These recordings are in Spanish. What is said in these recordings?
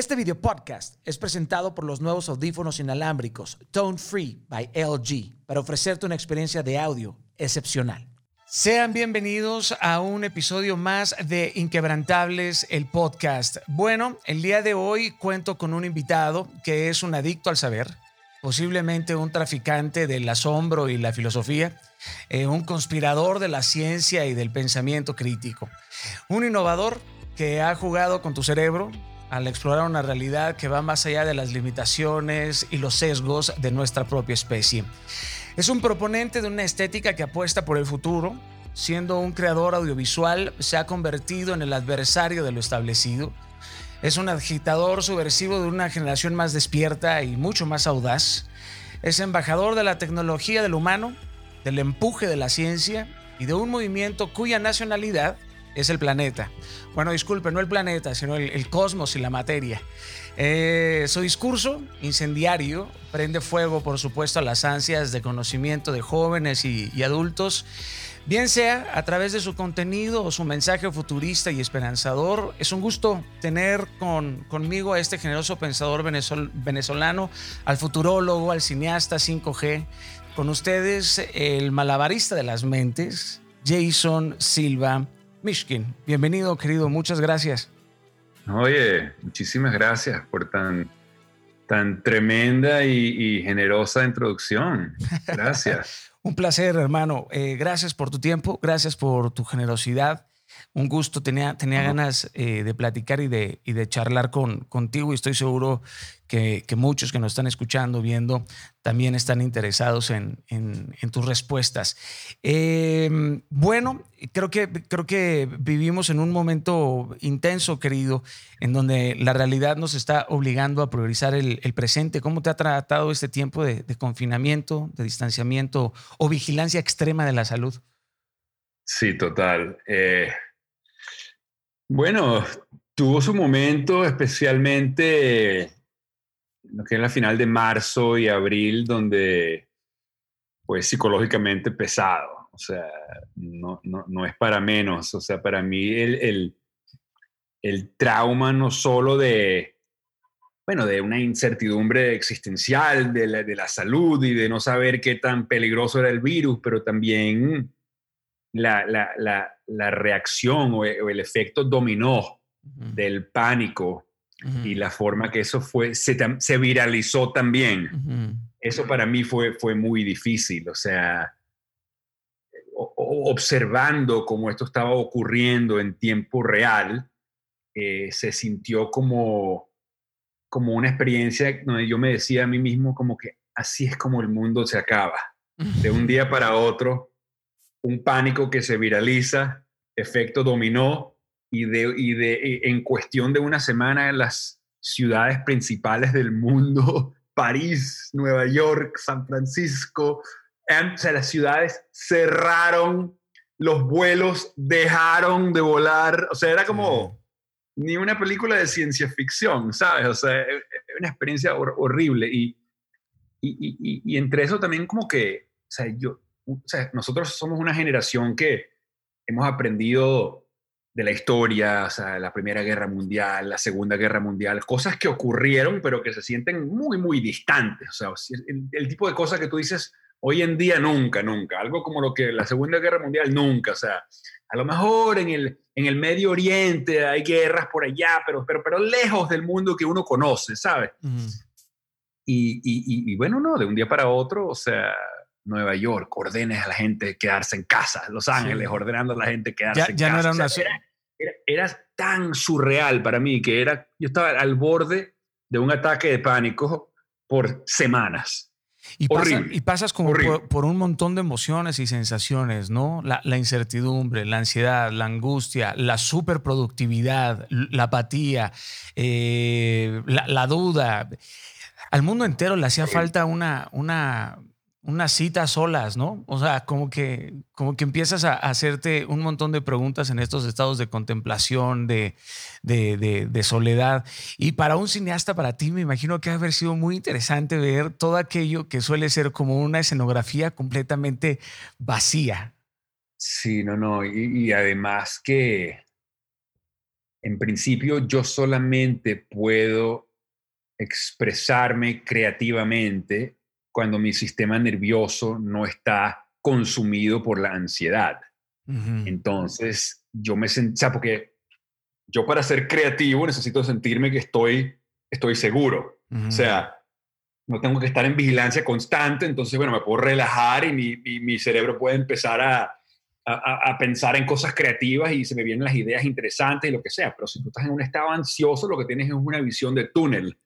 Este video podcast es presentado por los nuevos audífonos inalámbricos Tone Free by LG para ofrecerte una experiencia de audio excepcional. Sean bienvenidos a un episodio más de Inquebrantables, el podcast. Bueno, el día de hoy cuento con un invitado que es un adicto al saber, posiblemente un traficante del asombro y la filosofía, eh, un conspirador de la ciencia y del pensamiento crítico, un innovador que ha jugado con tu cerebro, al explorar una realidad que va más allá de las limitaciones y los sesgos de nuestra propia especie. Es un proponente de una estética que apuesta por el futuro, siendo un creador audiovisual, se ha convertido en el adversario de lo establecido. Es un agitador subversivo de una generación más despierta y mucho más audaz. Es embajador de la tecnología del humano, del empuje de la ciencia y de un movimiento cuya nacionalidad es el planeta. Bueno, disculpe, no el planeta, sino el, cosmos y la materia. Eh, su discurso incendiario prende fuego, por supuesto, a las ansias de conocimiento de jóvenes y, adultos, bien sea a través de su contenido o su mensaje futurista y esperanzador. Es un gusto tener con, conmigo a este generoso pensador venezolano, al futurólogo, al cineasta 5G. Con ustedes, el malabarista de las mentes, Jason Silva. Mishkin, bienvenido, querido, muchas gracias. Oye, muchísimas gracias por tan, tan tremenda y, generosa introducción. Gracias. Un placer, hermano. Eh, gracias por tu tiempo, gracias por tu generosidad un gusto. Tenía, tenía ganas eh, de platicar y de, y de charlar con, contigo y estoy seguro que, muchos que nos están escuchando, viendo, también están interesados en, tus respuestas. Em, bueno, creo que, creo que vivimos en un momento intenso, querido, en donde la realidad nos está obligando a priorizar el, presente. ¿Cómo te ha tratado este tiempo de, confinamiento, de distanciamiento o vigilancia extrema de la salud? Sí, total. Eh, bueno, tuvo su momento especialmente lo que es la final de marzo y abril, donde pues psicológicamente pesado, o sea, no, es para menos, o sea, para mí el, el, trauma no solo de, bueno, de una incertidumbre existencial de la, de la salud y de no saber qué tan peligroso era el virus, pero también la, la, reacción o, el efecto dominó del pánico y la forma que eso fue, se, se viralizó también. Eso para mí fue, fue muy difícil, o sea, observando cómo esto estaba ocurriendo en tiempo real, eh, se sintió como, como una experiencia donde yo me decía a mí mismo como que así es como el mundo se acaba. De un día para otro, un pánico que se viraliza, efecto dominó, y, de, y de, en cuestión de una semana las ciudades principales del mundo, París, Nueva York, San Francisco, o sea, las ciudades cerraron, los vuelos dejaron de volar, o sea, era como ni una película de ciencia ficción, ¿sabes? O sea, e, e, una experiencia horrible y, y, y, entre eso también como que, o sea, yo, o sea, nosotros somos una generación que hemos aprendido de la historia, o sea, la Primera Guerra Mundial, la Segunda Guerra Mundial, cosas que ocurrieron pero que se sienten muy, muy distantes. O sea, el, tipo de cosas que tú dices hoy en día nunca, nunca. Algo como lo que la Segunda Guerra Mundial nunca. O sea, a lo mejor en el, en el Medio Oriente hay guerras por allá, pero, pero, pero lejos del mundo que uno conoce, ¿sabes? y, y, y, bueno, no, de un día para otro, o sea, Nueva York, ordenes a la gente quedarse en casa, Los Ángeles, ordenando a la gente quedarse en ya casa. No era, una... era, tan surreal para mí que era, yo estaba al borde de un ataque de pánico por semanas. Y, y pasas como por, un montón de emociones y sensaciones, ¿no? La, incertidumbre, la ansiedad, la angustia, la superproductividad, la apatía, eh, la, la, duda. Al mundo entero le hacía falta una, una, unas citas solas, ¿no? O sea, como que, como que empiezas a hacerte un montón de preguntas en estos estados de contemplación, de, de, soledad. Y para un cineasta, para ti, me imagino que ha haber sido muy interesante ver todo aquello que suele ser como una escenografía completamente vacía. Sí, no, no. Y además que, en principio yo solamente puedo expresarme creativamente cuando mi sistema nervioso no está consumido por la ansiedad. Entonces, yo me sentí, o sea, porque yo para ser creativo necesito sentirme que estoy, estoy seguro. O sea, no tengo que estar en vigilancia constante, entonces, bueno, me puedo relajar y mi, mi cerebro puede empezar a, a, pensar en cosas creativas y se me vienen las ideas interesantes y lo que sea. Pero si tú estás en un estado ansioso, lo que tienes es una visión de túnel.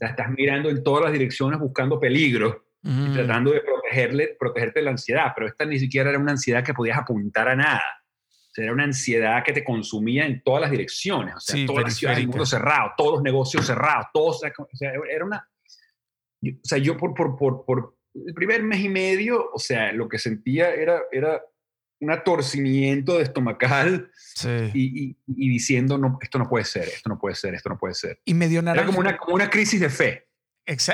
estás mirando en todas las direcciones buscando peligro y tratando de protegerle, protegerte de la ansiedad. Pero esta ni siquiera era una ansiedad que podías apuntar a nada. era una ansiedad que te consumía en todas las direcciones. O sea, todas las ciudades del mundo cerrado, todos los negocios cerrados, todos. O sea, era una. O sea, yo por, por, por, por el primer mes y medio, o sea, lo que sentía era, era un atorcimiento de estomacal y, diciendo, no, esto no puede ser, esto no puede ser, esto no puede ser. Y medio naranja. Era como una, como una crisis de fe.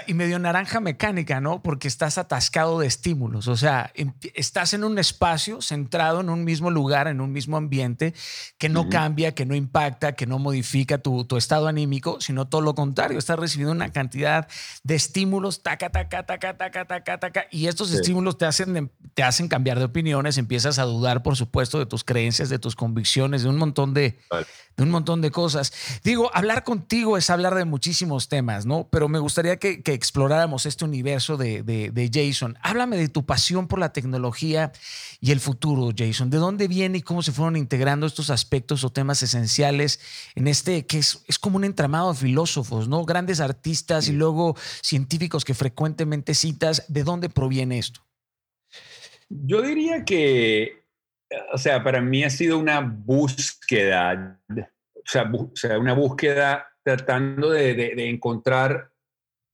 Y medio naranja mecánica, ¿no? Porque estás atascado de estímulos. O sea, em, estás en un espacio centrado en un mismo lugar, en un mismo ambiente, que no cambia, que no impacta, que no modifica tu, tu, estado anímico, sino todo lo contrario. Estás recibiendo una cantidad de estímulos, taca, taca, taca, taca, taca, taca. Y estos estímulos te hacen, te hacen cambiar de opiniones, empiezas a dudar, por supuesto, de tus creencias, de tus convicciones, de un montón de, de un montón de cosas. Digo, hablar contigo es hablar de muchísimos temas, ¿no? Pero me gustaría que, exploráramos este universo de, Jason. Háblame de tu pasión por la tecnología y el futuro, Jason. ¿De dónde viene y cómo se fueron integrando estos aspectos o temas esenciales en este que es, es como un entramado de filósofos, ¿no? Grandes artistas y luego científicos que frecuentemente citas. ¿De dónde proviene esto? Yo diría que o sea, para mí ha sido una búsqueda, o sea, una búsqueda tratando de, encontrar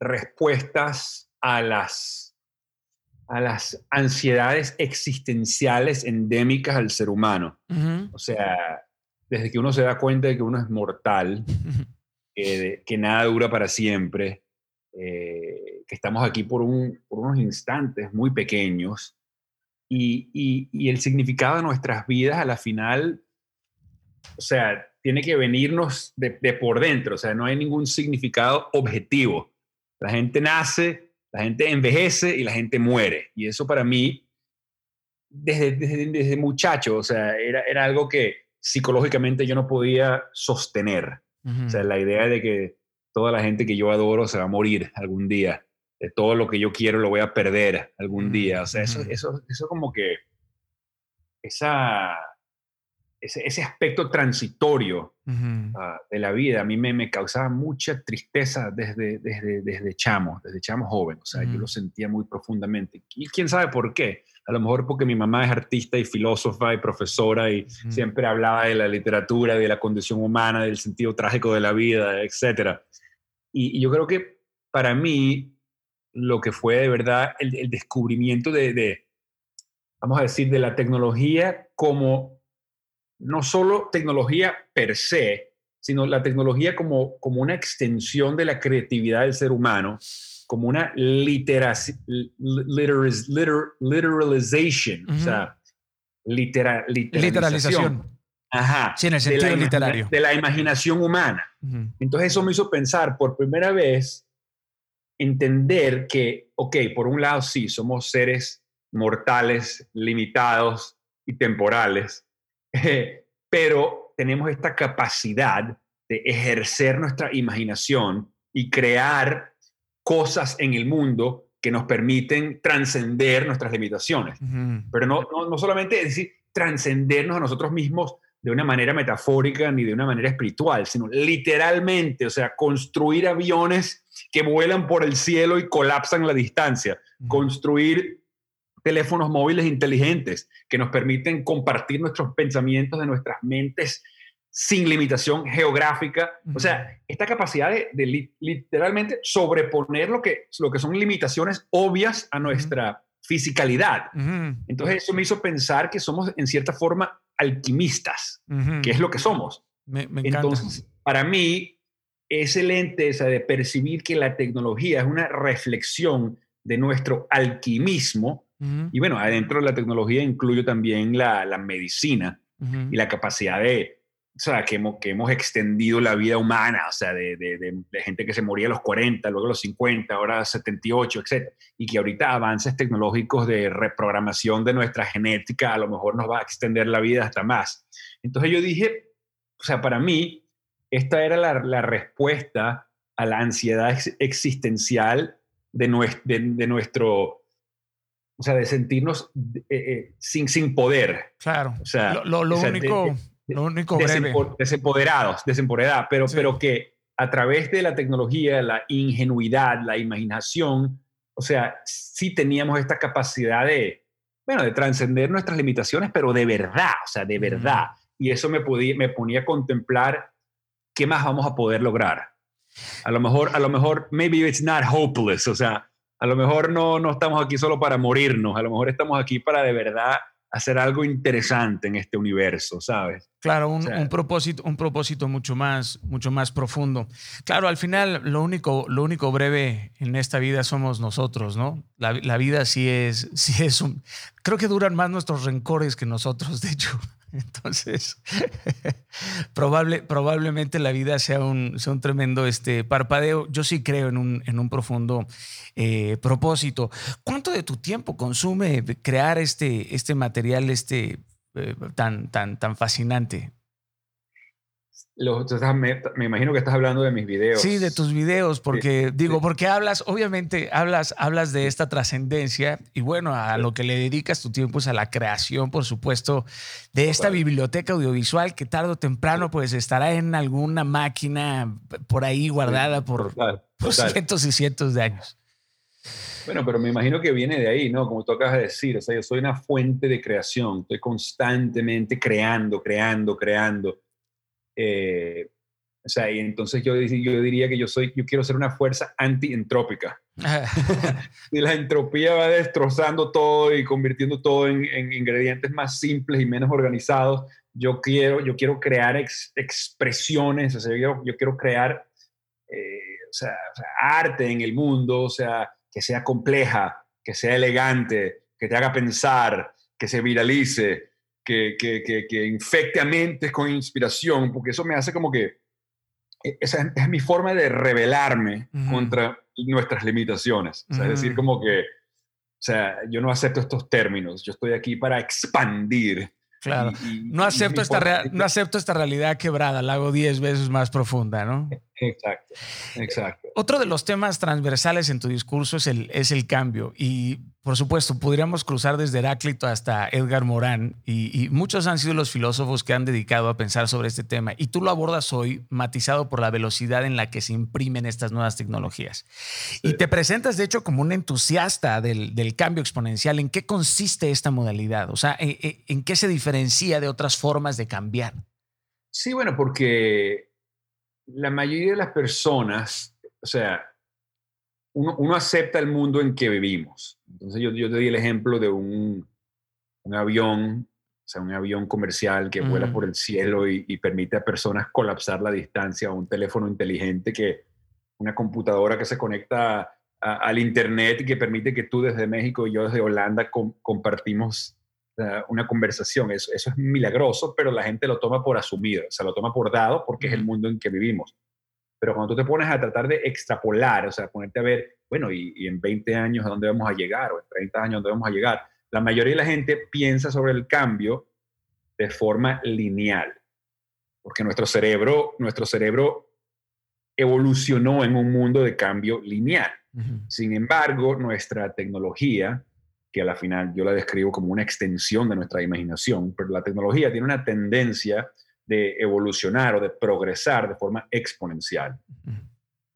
respuestas a las, a las ansiedades existenciales endémicas al ser humano. O sea, desde que uno se da cuenta de que uno es mortal, que, nada dura para siempre, eh, que estamos aquí por, por unos instantes muy pequeños y, el significado de nuestras vidas a la final, o sea, tiene que venirnos de, por dentro, o sea, no hay ningún significado objetivo. La gente nace, la gente envejece y la gente muere. Y eso para mí, desde, desde, muchacho, o sea, era, era algo que psicológicamente yo no podía sostener. O sea, la idea de que toda la gente que yo adoro se va a morir algún día todo lo que yo quiero lo voy a perder algún día. O sea, eso, eso, eso como que esa, ese, aspecto transitorio ah, de la vida a mí me, me, causaba mucha tristeza desde, desde, desde chamo, desde chamo joven. O sea, yo lo sentía muy profundamente. Y quién sabe por qué. A lo mejor porque mi mamá es artista y filósofa y profesora y siempre hablaba de la literatura, de la condición humana, del sentido trágico de la vida, etc. y yo creo que para mí lo que fue de verdad el, descubrimiento de, vamos a decir, de la tecnología como no solo tecnología per se, sino la tecnología como, como una extensión de la creatividad del ser humano, como una literalización, o sea, literalización. Ajá. Sí, en el sentido literario. De la imaginación humana. Entonces eso me hizo pensar por primera vez entender que, ok, por un lado sí, somos seres mortales, limitados y temporales, pero tenemos esta capacidad de ejercer nuestra imaginación y crear cosas en el mundo que nos permiten trascender nuestras limitaciones. Pero no, no, no solamente es decir, trascendernos a nosotros mismos de una manera metafórica ni de una manera espiritual, sino literalmente, o sea, construir aviones que vuelan por el cielo y colapsan la distancia, construir teléfonos móviles inteligentes que nos permiten compartir nuestros pensamientos de nuestras mentes sin limitación geográfica. O sea, esta capacidad de, literalmente sobreponer lo que, lo que son limitaciones obvias a nuestra fisicalidad. Entonces eso me hizo pensar que somos en cierta forma alquimistas, que es lo que somos. Entonces, para mí, ese lente esa de percibir que la tecnología es una reflexión de nuestro alquimismo, y bueno, adentro de la tecnología incluyo también la, medicina y la capacidad de, o sea, que hemos, que hemos extendido la vida humana, o sea, de, de, gente que se moría a los 40, luego a los 50, ahora a 78, etc. Y que ahorita avances tecnológicos de reprogramación de nuestra genética a lo mejor nos va a extender la vida hasta más. Entonces yo dije, o sea, para mí, esta era la, la respuesta a la ansiedad existencial de, nuestro, de, nuestro o sea, de sentirnos eh, eh, sin, sin poder. Claro. O sea, lo, lo, único... Lo único Desempoderados, desempoderados, pero, pero que a través de la tecnología, la ingenuidad, la imaginación, o sea, sí teníamos esta capacidad de, bueno, de trascender nuestras limitaciones, pero de verdad, o sea, de verdad. Y eso me, podía, me ponía a contemplar qué más vamos a poder lograr. A lo mejor, a lo mejor, maybe it's not hopeless, o sea, a lo mejor no, no estamos aquí solo para morirnos, a lo mejor estamos aquí para de verdad hacer algo interesante en este universo, ¿sabes? Claro, un, propósito, un propósito mucho más, mucho más profundo. Claro, al final lo único, lo único breve en esta vida somos nosotros, ¿no? La, vida sí es, sí es un... Creo que duran más nuestros rencores que nosotros, de hecho. Entonces, probable, probablemente la vida sea un, sea un tremendo este, parpadeo. Yo sí creo en un, en un profundo eh, propósito. ¿Cuánto de tu tiempo consume crear este, este material este, eh, tan, tan, tan fascinante? Me, imagino que estás hablando de mis videos. Sí, de tus videos, porque digo, porque hablas, obviamente, hablas, hablas de esta trascendencia y bueno, a lo que le dedicas tu tiempo es a la creación, por supuesto, de esta biblioteca audiovisual que tarde o temprano pues estará en alguna máquina por ahí guardada por, cientos y cientos de años. Bueno, pero me imagino que viene de ahí, ¿no? Como tú acabas de decir, o sea, yo soy una fuente de creación, estoy constantemente creando, creando, creando eh, o sea, y entonces yo, yo diría que yo soy, yo quiero ser una fuerza antientrópica. y la entropía va destrozando todo y convirtiendo todo en, ingredientes más simples y menos organizados. Yo quiero, yo quiero crear expresiones, o sea, yo, yo quiero crear eh, o sea, arte en el mundo, o sea, que sea compleja, que sea elegante, que te haga pensar, que se viralice, que, que, que, infecte a mentes con inspiración, porque eso me hace como que, e, esa es mi forma de rebelarme contra nuestras limitaciones. es decir, como que, o sea, yo no acepto estos términos, yo estoy aquí para expandir. Claro, no, acepto esta no acepto esta realidad quebrada, la hago 10 veces más profunda, ¿no? Exacto, exacto. Otro de los temas transversales en tu discurso es el, es el cambio. Y por supuesto, podríamos cruzar desde Heráclito hasta Edgar Morán. Y, muchos han sido los filósofos que han dedicado a pensar sobre este tema. Y tú lo abordas hoy matizado por la velocidad en la que se imprimen estas nuevas tecnologías. Y te presentas, de hecho, como un entusiasta del, del, cambio exponencial. ¿En qué consiste esta modalidad? O sea, ¿en, ¿en qué se diferencia de otras formas de cambiar? Sí, bueno, porque la mayoría de las personas, o sea, uno, acepta el mundo en que vivimos. Entonces yo, yo te di el ejemplo de un, un, avión, o sea, un avión comercial que vuela por el cielo y, permite a personas colapsar la distancia, o un teléfono inteligente que, una computadora que se conecta al Internet y que permite que tú desde México y yo desde Holanda compartimos una conversación. Eso, eso es milagroso, pero la gente lo toma por asumido, se lo toma por dado porque es el mundo en que vivimos. Pero cuando tú te pones a tratar de extrapolar, o sea, ponerte a ver, bueno, y, en 20 años a dónde vamos a llegar, o en 30 años a dónde vamos a llegar, la mayoría de la gente piensa sobre el cambio de forma lineal, porque nuestro cerebro, nuestro cerebro evolucionó en un mundo de cambio lineal. Sin embargo, nuestra tecnología que a la final yo la describo como una extensión de nuestra imaginación, pero la tecnología tiene una tendencia de evolucionar o de progresar de forma exponencial.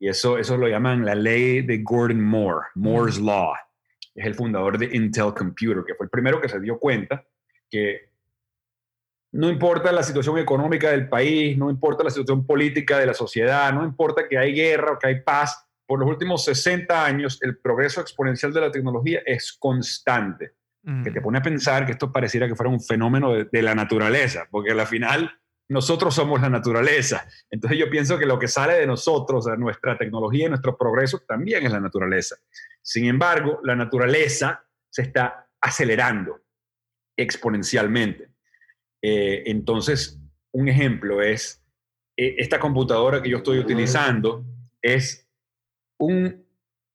Y eso, eso lo llaman la ley de Gordon Moore, Moore's Law. Es el fundador de Intel Computer, que fue el primero que se dio cuenta que no importa la situación económica del país, no importa la situación política de la sociedad, no importa que hay guerra o que hay paz, por los últimos 60 años el progreso exponencial de la tecnología es constante. Que te pone a pensar que esto pareciera que fuera un fenómeno de, la naturaleza, porque al final nosotros somos la naturaleza. Entonces yo pienso que lo que sale de nosotros, de nuestra tecnología y nuestro progreso, también es la naturaleza. Sin embargo, la naturaleza se está acelerando exponencialmente. Eh, entonces, un ejemplo es, eh, esta computadora que yo estoy utilizando es un,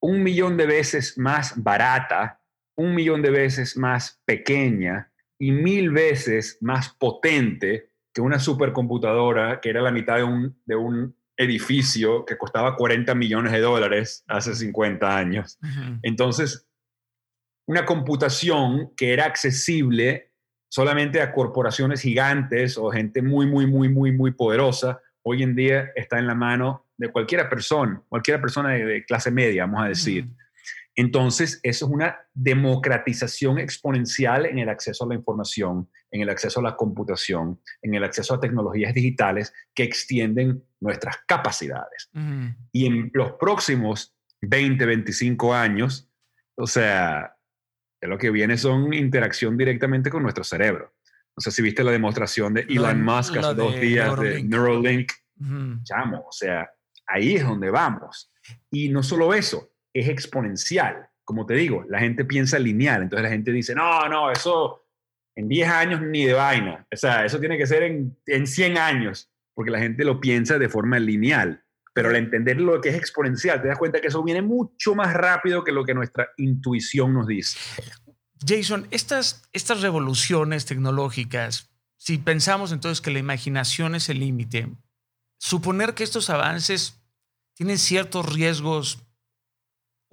un millón de veces más barata, un millón de veces más pequeña y mil veces más potente que una supercomputadora que era la mitad de un, de un edificio que costaba 40 millones de dólares hace 50 años. Entonces, una computación que era accesible solamente a corporaciones gigantes o gente muy, muy, muy, muy, muy poderosa, hoy en día está en la mano de cualquiera persona, cualquier persona de, clase media, vamos a decir. Entonces, eso es una democratización exponencial en el acceso a la información, en el acceso a la computación, en el acceso a tecnologías digitales que extienden nuestras capacidades. Y en los próximos 20, 25 años, o sea, lo que viene son interacción directamente con nuestro cerebro. No sé si viste la demostración de Elon Musk hace dos días de Neuralink. Chamo, o sea, ahí es donde vamos. Y no solo eso, es exponencial. Como te digo, la gente piensa lineal, entonces la gente dice, no, no, eso en 10 años ni de vaina. O sea, eso tiene que ser en, en 100 años, porque la gente lo piensa de forma lineal. Pero al entender lo que es exponencial, te das cuenta que eso viene mucho más rápido que lo que nuestra intuición nos dice. Jason, estas, estas revoluciones tecnológicas, si pensamos entonces que la imaginación es el límite, suponer que estos avances tienen ciertos riesgos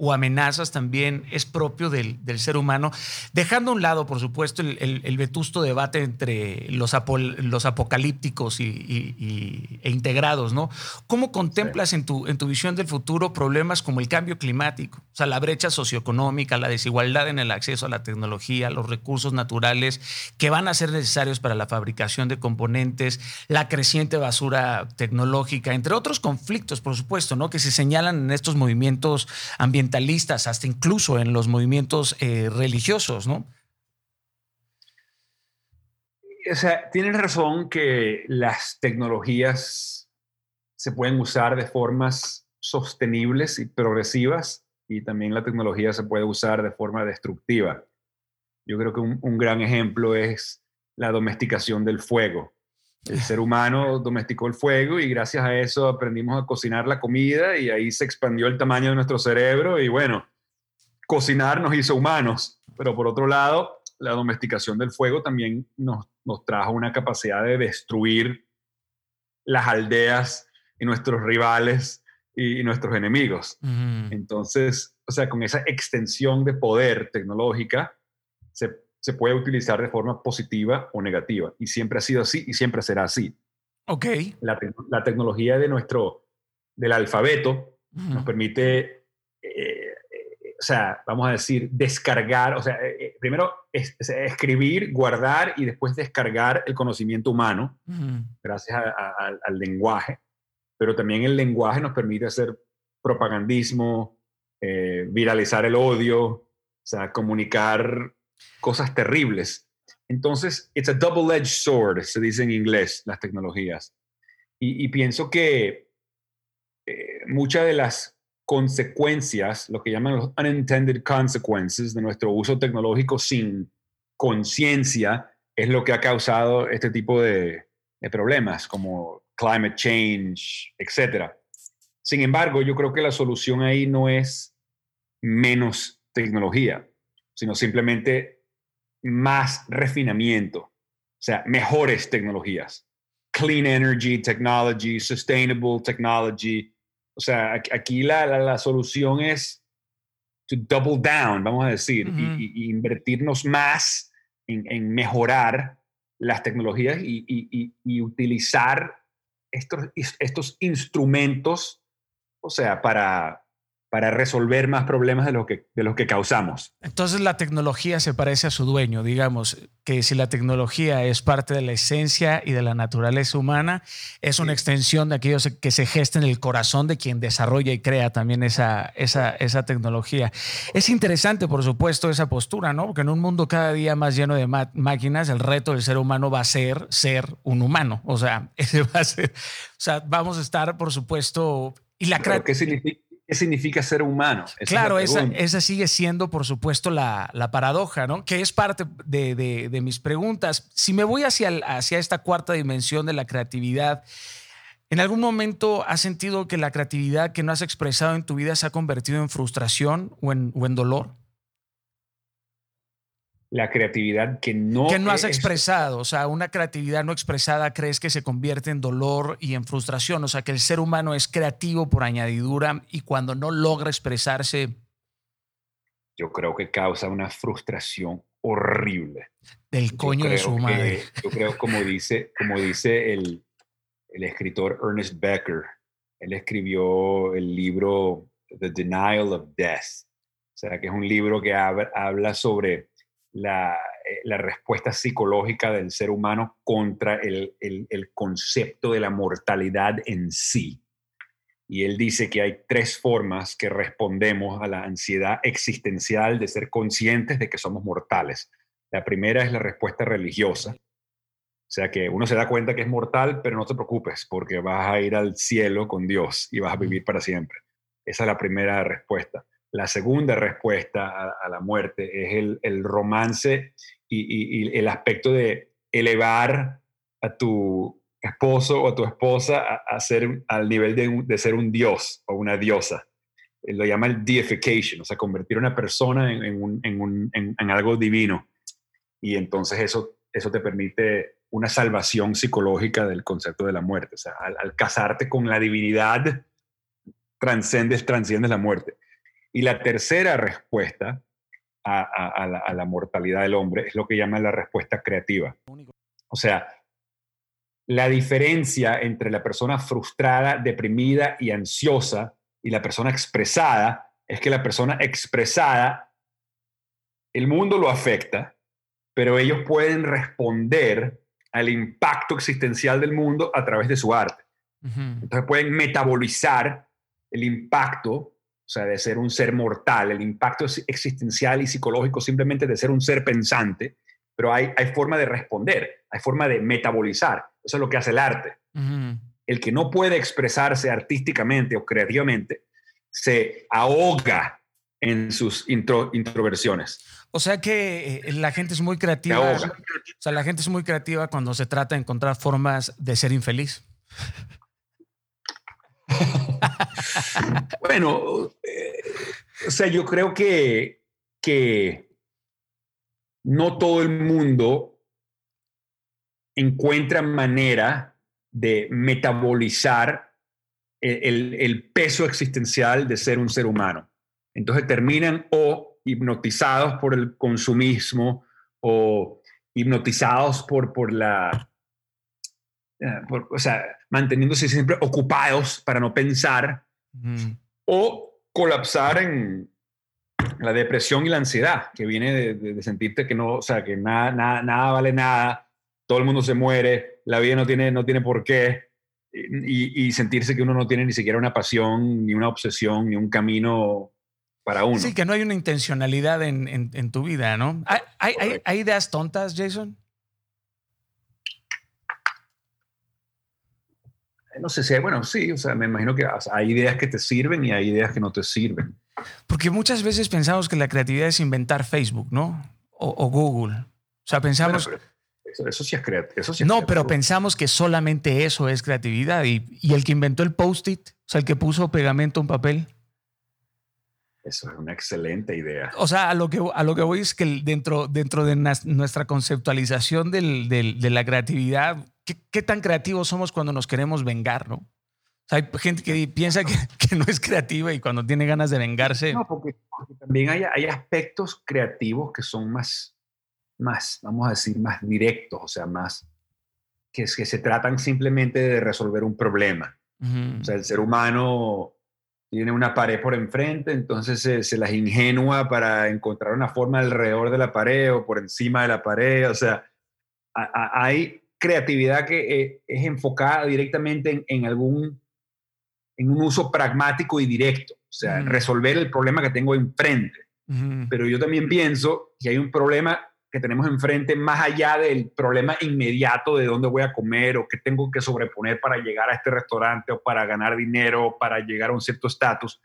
o amenazas también es propio del, ser humano, dejando a un lado, por supuesto, el, vetusto debate entre los, los apocalípticos y, e integrados, ¿no? ¿Cómo contemplas en, tu, en tu visión del futuro problemas como el cambio climático, o sea, la brecha socioeconómica, la desigualdad en el acceso a la tecnología, los recursos naturales que van a ser necesarios para la fabricación de componentes, la creciente basura tecnológica, entre otros conflictos, por supuesto, ¿no? Que se señalan en estos movimientos ambientales hasta incluso en los movimientos eh, religiosos, ¿no? O sea, tienes razón que las tecnologías se pueden usar de formas sostenibles y progresivas y también la tecnología se puede usar de forma destructiva. Yo creo que un gran ejemplo es la domesticación del fuego. El ser humano domesticó el fuego y gracias a eso aprendimos a cocinar la comida y ahí se expandió el tamaño de nuestro cerebro y bueno, cocinar nos hizo humanos. Pero por otro lado, la domesticación del fuego también nos, nos trajo una capacidad de destruir las aldeas y nuestros rivales y, nuestros enemigos. Entonces, o sea, con esa extensión de poder tecnológica, se puede utilizar de forma positiva o negativa. Y siempre ha sido así y siempre será así. Ok. La, tecnología de nuestro, del alfabeto nos permite, eh, o sea, vamos a decir, descargar, o sea, eh, eh, primero escribir, guardar y después descargar el conocimiento humano gracias al lenguaje. Pero también el lenguaje nos permite hacer propagandismo, viralizar el odio, o sea, comunicar cosas terribles. Entonces, it's a double-edged sword, se dice en inglés, las tecnologías. Y, pienso que eh, muchas de las consecuencias, lo que llaman los unintended consequences de nuestro uso tecnológico sin conciencia, es lo que ha causado este tipo de, de problemas como climate change, etc. Sin embargo, yo creo que la solución ahí no es menos tecnología, sino simplemente más refinamiento, o sea, mejores tecnologías. Clean energy technology, sustainable technology. O sea, aquí la, la, solución es to double down, vamos a decir, y, invertirnos más en, en, mejorar las tecnologías y, y utilizar estos, estos instrumentos, o sea, para, para resolver más problemas de los que, de los que causamos. Entonces la tecnología se parece a su dueño, digamos, que si la tecnología es parte de la esencia y de la naturaleza humana, es una extensión de aquellos que se gesta en el corazón de quien desarrolla y crea también esa, esa, esa tecnología. Es interesante, por supuesto, esa postura, ¿no? Porque en un mundo cada día más lleno de máquinas, el reto del ser humano va a ser ser un humano. O sea, ese va a ser, o sea, vamos a estar, por supuesto, y la ¿Qué significa? ¿Qué significa ser humano? claro, esa, sigue siendo, por supuesto, la, paradoja, ¿no? Que es parte de, mis preguntas. Si me voy hacia, hacia esta cuarta dimensión de la creatividad, ¿en algún momento has sentido que la creatividad que no has expresado en tu vida se ha convertido en frustración o en, o en dolor? La creatividad que no... Que no has expresado, o sea, una creatividad no expresada crees que se convierte en dolor y en frustración, o sea, que el ser humano es creativo por añadidura y cuando no logra expresarse... Yo creo que causa una frustración horrible. Del coño de su madre. yo creo, como dice, como dice el, el escritor Ernest Becker, él escribió el libro The Denial of Death. O sea, que es un libro que habla sobre la, eh, la, respuesta psicológica del ser humano contra el, el, concepto de la mortalidad en sí. Y él dice que hay tres formas que respondemos a la ansiedad existencial de ser conscientes de que somos mortales. La primera es la respuesta religiosa. O sea que uno se da cuenta que es mortal, pero no te preocupes porque vas a ir al cielo con Dios y vas a vivir para siempre. Esa es la primera respuesta. La segunda respuesta a, la muerte es el, romance y, el aspecto de elevar a tu esposo o a tu esposa a, ser al nivel de, ser un dios o una diosa. Lo llama el deification, o sea, convertir a una persona en, algo divino. Y entonces eso, eso te permite una salvación psicológica del concepto de la muerte. O sea, al, casarte con la divinidad, transcendes, transciendes la muerte. Y la tercera respuesta a, la, mortalidad del hombre es lo que llama la respuesta creativa. O sea, la diferencia entre la persona frustrada, deprimida y ansiosa y la persona expresada es que la persona expresada, el mundo lo afecta, pero ellos pueden responder al impacto existencial del mundo a través de su arte. Entonces pueden metabolizar el impacto o sea, de ser un ser mortal, el impacto existencial y psicológico simplemente de ser un ser pensante, pero hay, hay forma de responder, hay forma de metabolizar. Eso es lo que hace el arte. El que no puede expresarse artísticamente o creativamente se ahoga en sus introversiones. O sea que eh, la gente es muy creativa. O sea, la gente es muy creativa cuando se trata de encontrar formas de ser infeliz. bueno, eh, o sea, yo creo que, que no todo el mundo encuentra manera de metabolizar el, el, peso existencial de ser un ser humano. Entonces terminan o hipnotizados por el consumismo o hipnotizados por, por la eh, o sea, manteniéndose siempre ocupados para no pensar, o colapsar en la depresión y la ansiedad, que viene de, sentirte que no, o sea, que nada, nada, nada, vale nada, todo el mundo se muere, la vida no tiene, no tiene por qué, y, sentirse que uno no tiene ni siquiera una pasión, ni una obsesión, ni un camino para uno. Sí, que no hay una intencionalidad en, en, tu vida, ¿no? ¿Hay, hay, hay ideas tontas, Jason? No sé si hay, bueno, sí, o sea, me imagino que hay ideas que te sirven y hay ideas que no te sirven. Porque muchas veces pensamos que la creatividad es inventar Facebook, ¿no? O, Google. O sea, pensamos... eso, sí es, creativo. no, pero pensamos que solamente eso es creatividad. Y, y el que inventó el post-it, o sea, el que puso pegamento en papel. Eso es una excelente idea. O sea, a lo que, a lo que voy es que dentro, dentro de nuestra conceptualización del, de la creatividad, ¿qué, tan creativos somos cuando nos queremos vengar, no? hay gente que piensa que, que, no es creativa y cuando tiene ganas de vengarse. No, porque, también hay, hay, aspectos creativos que son más, más, vamos a decir, más directos, o sea, más que, que se tratan simplemente de resolver un problema. O sea, el ser humano tiene una pared por enfrente, entonces se, se, las ingenua para encontrar una forma alrededor de la pared o por encima de la pared. O sea, hay creatividad que eh, es enfocada directamente en, algún, en un uso pragmático y directo, o sea, resolver el problema que tengo enfrente. Pero yo también pienso que hay un problema que tenemos enfrente más allá del problema inmediato de dónde voy a comer o qué tengo que sobreponer para llegar a este restaurante o para ganar dinero o para llegar a un cierto estatus.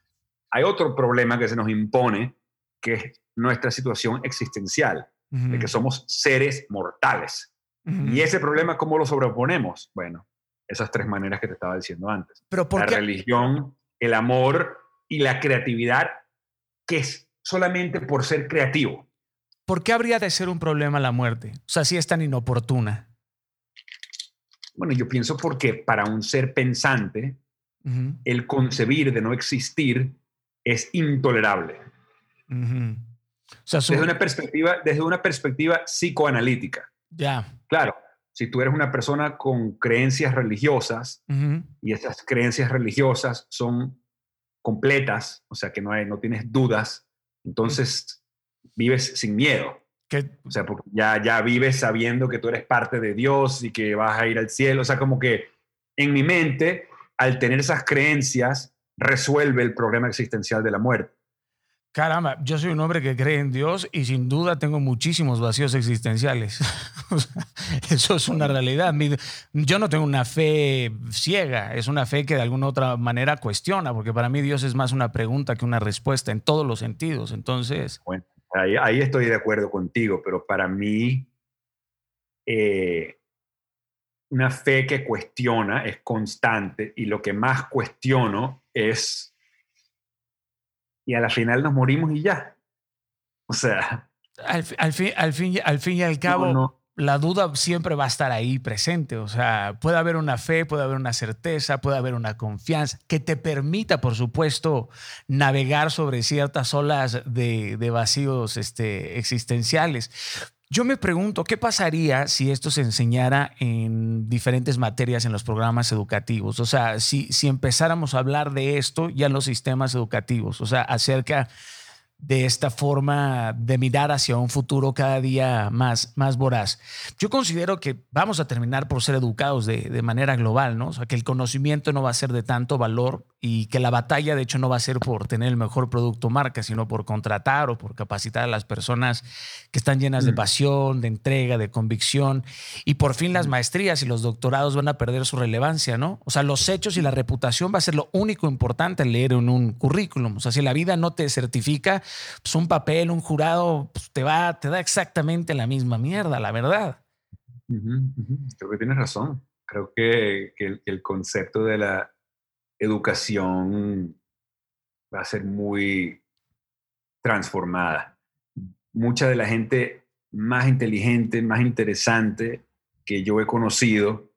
hay otro problema que se nos impone, que es nuestra situación existencial, de que somos seres mortales. Y ese problema, ¿cómo lo sobreponemos? Bueno, esas tres maneras que te estaba diciendo antes. Pero la religión, el amor y la creatividad, que es solamente por ser creativo. ¿Por qué habría de ser un problema la muerte? O sea, si es tan inoportuna. Bueno, yo pienso porque para un ser pensante, el concebir de no existir es intolerable. desde, una perspectiva, desde una perspectiva psicoanalítica. Ya. Claro, si tú eres una persona con creencias religiosas y esas creencias religiosas son completas, o sea que no, hay, no tienes dudas, entonces vives sin miedo. O sea, porque ya, ya vives sabiendo que tú eres parte de Dios y que vas a ir al cielo. O sea, como que en mi mente, al tener esas creencias, resuelve el problema existencial de la muerte. Caramba, yo soy un hombre que cree en Dios y sin duda tengo muchísimos vacíos existenciales. Eso es una realidad. Yo no tengo una fe ciega, es una fe que de alguna otra manera cuestiona, porque para mí Dios es más una pregunta que una respuesta en todos los sentidos. Entonces... Bueno, ahí, estoy de acuerdo contigo, pero para mí eh, una fe que cuestiona es constante y lo que más cuestiono es y a la final nos morimos y ya. O sea. Al, fin, al, fin, al fin y al cabo, la duda siempre va a estar ahí presente. O sea, puede haber una fe, puede haber una certeza, puede haber una confianza que te permita, por supuesto, navegar sobre ciertas olas de, de vacíos este, existenciales. Yo me pregunto, ¿qué pasaría si esto se enseñara en diferentes materias en los programas educativos? O sea, si, si empezáramos a hablar de esto ya en los sistemas educativos, o sea, acerca de esta forma de mirar hacia un futuro cada día más, más voraz. Yo considero que vamos a terminar por ser educados de, de, manera global, ¿no? O sea, que el conocimiento no va a ser de tanto valor y que la batalla, de hecho, no va a ser por tener el mejor producto marca, sino por contratar o por capacitar a las personas que están llenas de mm. pasión, de entrega, de convicción. Y por fin las mm. maestrías y los doctorados van a perder su relevancia, ¿no? O sea, los hechos y la reputación va a ser lo único importante leer en un currículum. O sea, si la vida no te certifica, pues un papel, un jurado, pues te va, te da exactamente la misma mierda, la verdad. Creo que tienes razón. Creo que, el, concepto de la educación va a ser muy transformada. Mucha de la gente más inteligente, más interesante que yo he conocido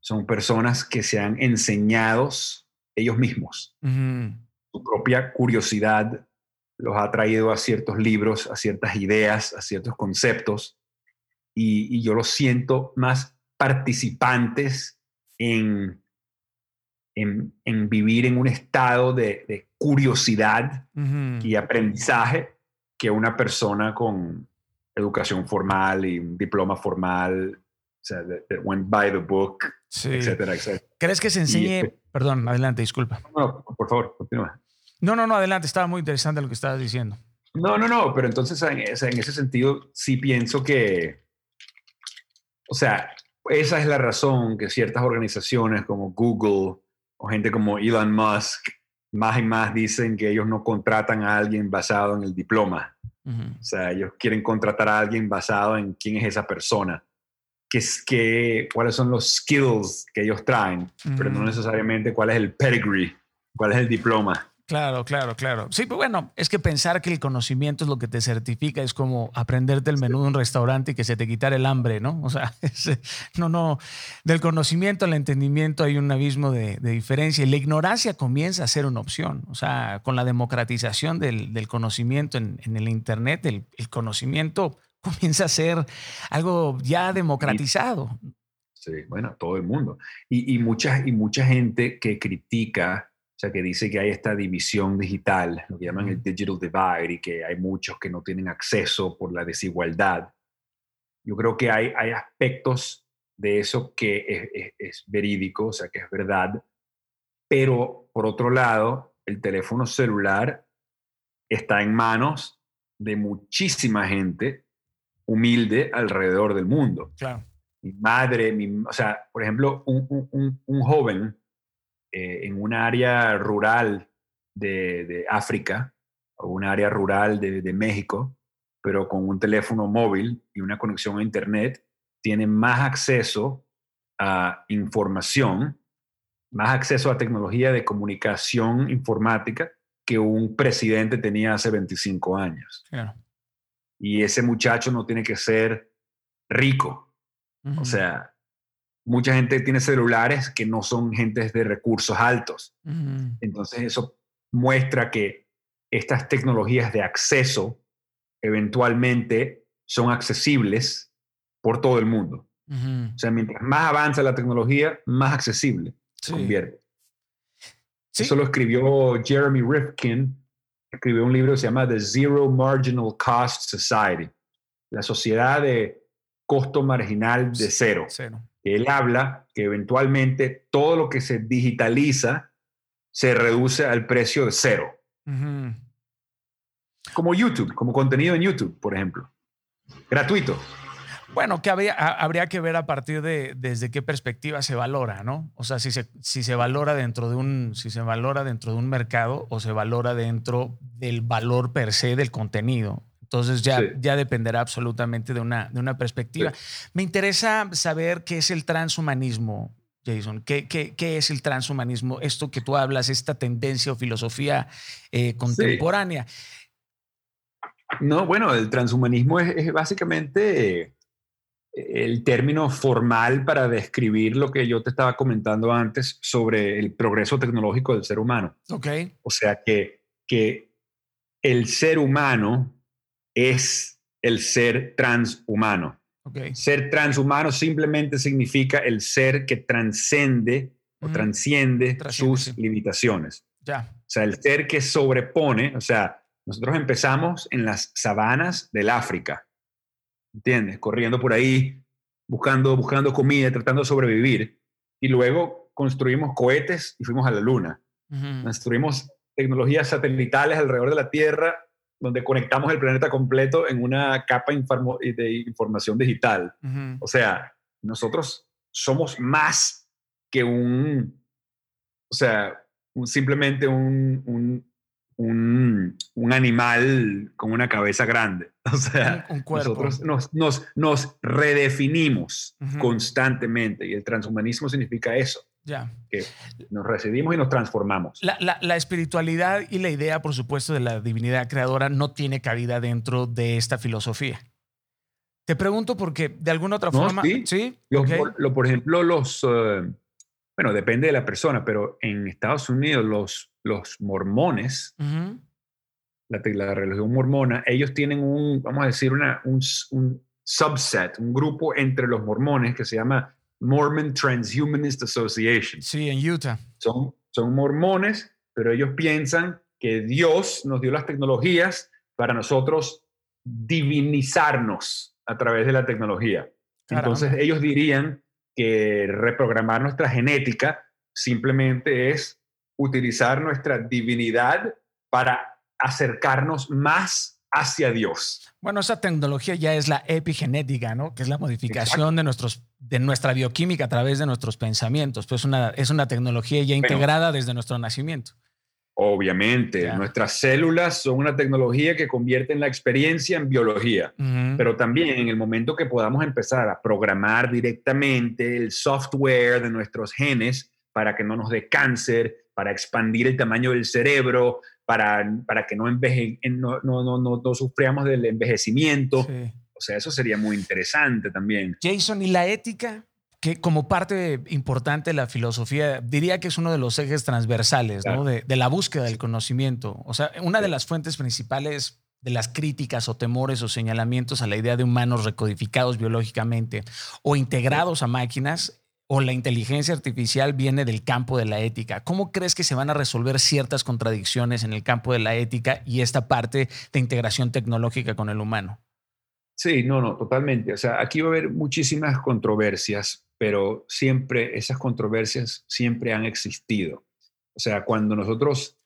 son personas que se han enseñado ellos mismos. Su propia curiosidad los ha traído a ciertos libros, a ciertas ideas, a ciertos conceptos, y, yo los siento más participantes en, en, vivir en un estado de, curiosidad y aprendizaje que una persona con educación formal y un diploma formal, o sea, went by the book, etcétera, etcétera. ¿Crees que se enseñe? Perdón, adelante, disculpa. No, por favor, continúa. No, no, no, adelante, estaba muy interesante lo que estabas diciendo. No, no, no, pero entonces en, ese sentido sí pienso que, o sea, esa es la razón que ciertas organizaciones como Google o gente como Elon Musk más y más dicen que ellos no contratan a alguien basado en el diploma. O sea, ellos quieren contratar a alguien basado en quién es esa persona, qué que, cuáles son los skills que ellos traen, pero no necesariamente cuál es el pedigree, cuál es el diploma. Claro, claro, claro. Sí, pues bueno, es que pensar que el conocimiento es lo que te certifica es como aprenderte el menú de un restaurante y que se te quitara el hambre, ¿no? O sea, no, no, del conocimiento al entendimiento hay un abismo de, diferencia y la ignorancia comienza a ser una opción. O sea, con la democratización del, conocimiento en, el Internet, el, conocimiento comienza a ser algo ya democratizado. Sí, bueno, todo el mundo. Y, y, mucha, y mucha gente que critica o sea, que dice que hay esta división digital, lo que llaman el digital divide, y que hay muchos que no tienen acceso por la desigualdad. Yo creo que hay, hay aspectos de eso que es, verídico, o sea, que es verdad, pero por otro lado, el teléfono celular está en manos de muchísima gente humilde alrededor del mundo. Claro. Mi madre, mi, o sea, por ejemplo, un, un, un joven eh, en un área rural de, África o un área rural de, de, México, pero con un teléfono móvil y una conexión a Internet, tiene más acceso a información, más acceso a tecnología de comunicación informática que un presidente tenía hace 25 años. Y ese muchacho no tiene que ser rico. O sea, mucha gente tiene celulares que no son gentes de recursos altos. Entonces eso muestra que estas tecnologías de acceso eventualmente son accesibles por todo el mundo. O sea, mientras más avanza la tecnología, más accesible se convierte. Eso lo escribió Jeremy Rifkin, escribió un libro que se llama The Zero Marginal Cost Society, la sociedad de costo marginal de cero. cero. Él habla que eventualmente todo lo que se digitaliza se reduce al precio de cero. Como YouTube, como contenido en YouTube, por ejemplo. Gratuito. Bueno, que habría, habría que ver a partir de desde qué perspectiva se valora, ¿no? O sea, si se, si se valora dentro de un, si se valora dentro de un mercado o se valora dentro del valor per se del contenido. Entonces ya, ya dependerá absolutamente de una, de una perspectiva. Me interesa saber qué es el transhumanismo, Jason. ¿Qué, qué, qué es el transhumanismo? Esto que tú hablas, esta tendencia o filosofía eh, contemporánea. No, bueno, el transhumanismo es, básicamente eh, el término formal para describir lo que yo te estaba comentando antes sobre el progreso tecnológico del ser humano. Ok. O sea, que, que el ser humano es el ser transhumano. Ser transhumano simplemente significa el ser que transcende o transciende, sus limitaciones. Ya. O sea, el ser que sobrepone, o sea, nosotros empezamos en las sabanas del África, ¿entiendes? Corriendo por ahí, buscando, buscando comida, tratando de sobrevivir. Y luego construimos cohetes y fuimos a la luna. Construimos tecnologías satelitales alrededor de la Tierra donde conectamos el planeta completo en una capa de información digital. O sea, nosotros somos más que un, o sea, simplemente un, un, un, animal con una cabeza grande. O sea, nosotros nos, nos, nos redefinimos constantemente y el transhumanismo significa eso. Ya. Que nos recibimos y nos transformamos. La, espiritualidad y la idea, por supuesto, de la divinidad creadora no tiene cabida dentro de esta filosofía. Te pregunto porque de alguna otra forma. Sí. por, por, ejemplo, los. Eh, bueno, depende de la persona, pero en Estados Unidos, los, los mormones, la, religión mormona, ellos tienen un, vamos a decir, una, un, un subset, un grupo entre los mormones que se llama Mormon Transhumanist Association. Sí, en Utah. Son, son mormones, pero ellos piensan que Dios nos dio las tecnologías para nosotros divinizarnos a través de la tecnología. Entonces ellos dirían que reprogramar nuestra genética simplemente es utilizar nuestra divinidad para acercarnos más hacia Dios. Bueno, esa tecnología ya es la epigenética, ¿no? Que es la modificación de, nuestros, de nuestra bioquímica a través de nuestros pensamientos. Pues una, es una tecnología ya integrada desde nuestro nacimiento. Obviamente, nuestras células son una tecnología que convierte en la experiencia en biología, pero también en el momento que podamos empezar a programar directamente el software de nuestros genes para que no nos dé cáncer, para expandir el tamaño del cerebro, para, para que no, enveje, no, no, no, no, sufriamos del envejecimiento. O sea, eso sería muy interesante también. Jason, ¿y la ética? que como parte importante de la filosofía, diría que es uno de los ejes transversales ¿no? de, de, la búsqueda del conocimiento. O sea, una de las fuentes principales de las críticas o temores o señalamientos a la idea de humanos recodificados biológicamente o integrados a máquinas o la inteligencia artificial viene del campo de la ética. ¿Cómo crees que se van a resolver ciertas contradicciones en el campo de la ética y esta parte de integración tecnológica con el humano? Sí, no, no, totalmente. O sea, aquí va a haber muchísimas controversias, pero siempre esas controversias siempre han existido. O sea, cuando nosotros,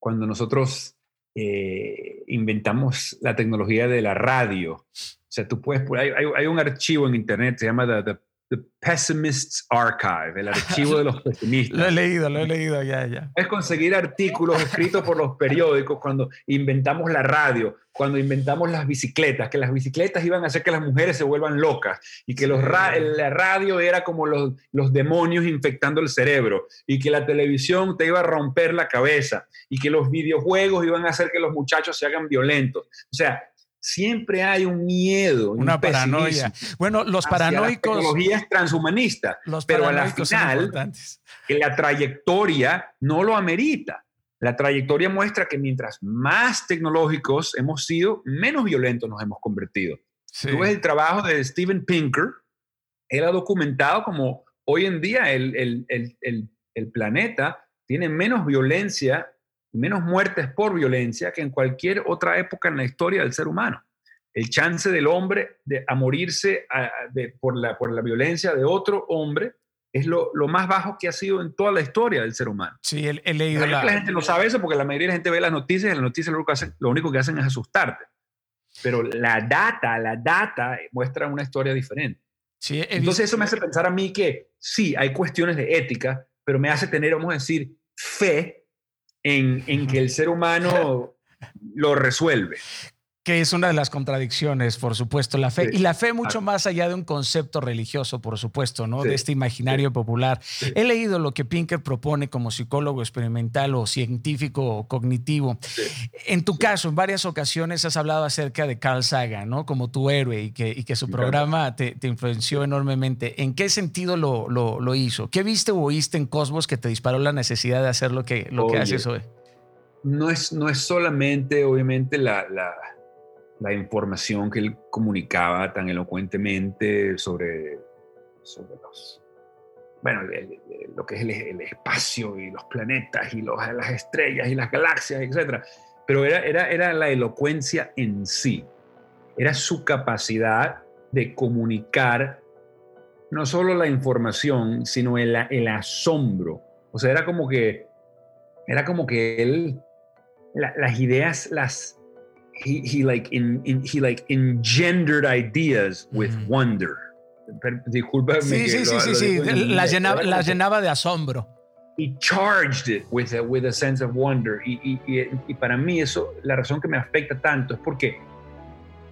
cuando nosotros eh, inventamos la tecnología de la radio, o sea, tú puedes, hay, un archivo en internet, se llama The Pessimist's Archive, el archivo de los pesimistas. Lo he leído, lo he leído, ya, ya. Es conseguir artículos escritos por los periódicos cuando inventamos la radio, cuando inventamos las bicicletas, que las bicicletas iban a hacer que las mujeres se vuelvan locas y que los la radio era como los, los demonios infectando el cerebro y que la televisión te iba a romper la cabeza y que los videojuegos iban a hacer que los muchachos se hagan violentos. O sea, siempre hay un miedo, una paranoia. Bueno, los paranoicos. Tecnologías transhumanistas, los pero a la final, la trayectoria no lo amerita. La trayectoria muestra que mientras más tecnológicos hemos sido, menos violentos nos hemos convertido. Tú ves el trabajo de Steven Pinker, él ha documentado como hoy en día el, el, el, el planeta tiene menos violencia menos muertes por violencia que en cualquier otra época en la historia del ser humano. El chance del hombre de, a morirse por, la, por la violencia de otro hombre es lo, más bajo que ha sido en toda la historia del ser humano. Sí, he, leído la, la, gente no sabe eso porque la mayoría de la gente ve las noticias y las noticias lo, lo único que hacen es asustarte. Pero la data, la data muestra una historia diferente. Sí, Entonces eso me hace pensar a mí que sí, hay cuestiones de ética, pero me hace tener, vamos a decir, fe en, que el ser humano lo resuelve que es una de las contradicciones, por supuesto, la fe. y la fe mucho más allá de un concepto religioso, por supuesto, ¿no? De este imaginario popular. He leído lo que Pinker propone como psicólogo experimental o científico o cognitivo. En tu caso, en varias ocasiones has hablado acerca de Carl Sagan, ¿no? Como tu héroe y que, y que su programa te, influenció enormemente. ¿En qué sentido lo, lo, hizo? ¿Qué viste o oíste en Cosmos que te disparó la necesidad de hacer lo que, lo que haces hoy? No es, no es solamente, obviamente, la la información que él comunicaba tan elocuentemente sobre, sobre los, bueno, lo que es el, espacio y los planetas y los, las estrellas y las galaxias, etc. Pero era, era, era la elocuencia en sí, era su capacidad de comunicar no solo la información, sino el, el asombro. O sea, era como que, era como que él, las ideas las he, he like in, in, he like engendered ideas with mm. wonder. Disculpa. Sí, sí, sí, sí, sí. La, llenaba, la llenaba de asombro. He charged it with a, with a sense of wonder. Y, y, y, y, para mí eso, la razón que me afecta tanto es porque,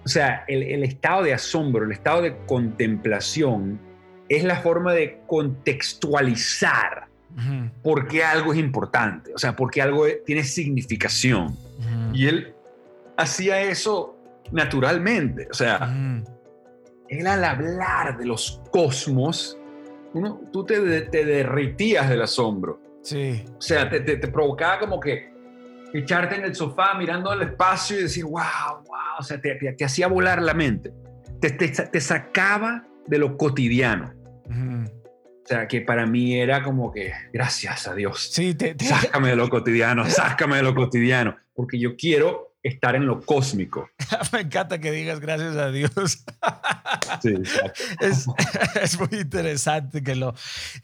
o sea, el, el estado de asombro, el estado de contemplación, es la forma de contextualizar uh por qué algo es importante, o sea, porque algo tiene significación. Uh Y él hacía eso naturalmente. O sea, mm. él al hablar de los cosmos, uno, tú te, derritías del asombro. Sí. O sea, te, provocaba como que echarte en el sofá mirando al espacio y decir, wow, wow, o sea, te, hacía volar la mente. Te, sacaba de lo cotidiano. O sea, que para mí era como que, gracias a Dios. Sí, Sácame de lo cotidiano, sácame de lo cotidiano, porque yo quiero estar en lo cósmico. Me encanta que digas gracias a Dios. Sí, es, es, muy interesante que lo...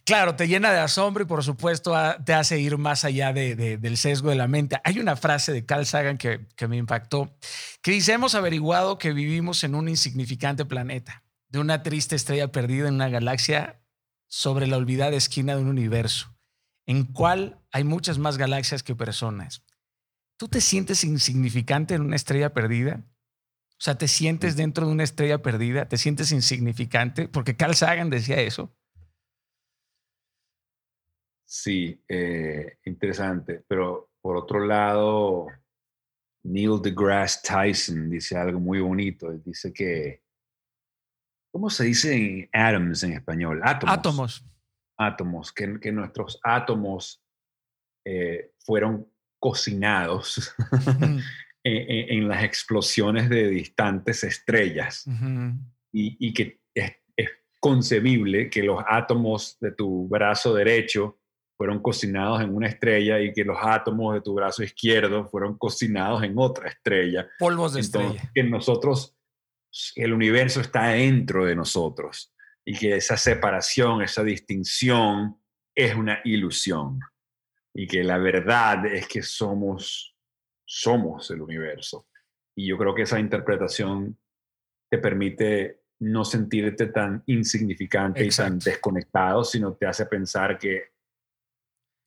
Claro, te llena de asombro y por supuesto te hace ir más allá de, del sesgo de la mente. Hay una frase de Carl Sagan que, que me impactó, que dice, hemos averiguado que vivimos en un insignificante planeta, de una triste estrella perdida en una galaxia sobre la olvidada esquina de un universo, en cual hay muchas más galaxias que personas. ¿Tú te sientes insignificante en una estrella perdida? O sea, ¿te sientes dentro de una estrella perdida? ¿Te sientes insignificante? Porque Carl Sagan decía eso. Sí, eh, interesante. Pero por otro lado, Neil deGrasse Tyson dice algo muy bonito. Él dice que, ¿cómo se dice en atoms en español? Átomos. Átomos. Átomos, que, nuestros átomos eh, fueron cocinados en, las explosiones de distantes estrellas y, que es, concebible que los átomos de tu brazo derecho fueron cocinados en una estrella y que los átomos de tu brazo izquierdo fueron cocinados en otra estrella. Polvos de estrella. Que nosotros, el universo está dentro de nosotros y que esa separación, esa distinción es una ilusión y que la verdad es que somos, somos el universo. Y yo creo que esa interpretación te permite no sentirte tan insignificante y tan desconectado, sino te hace pensar que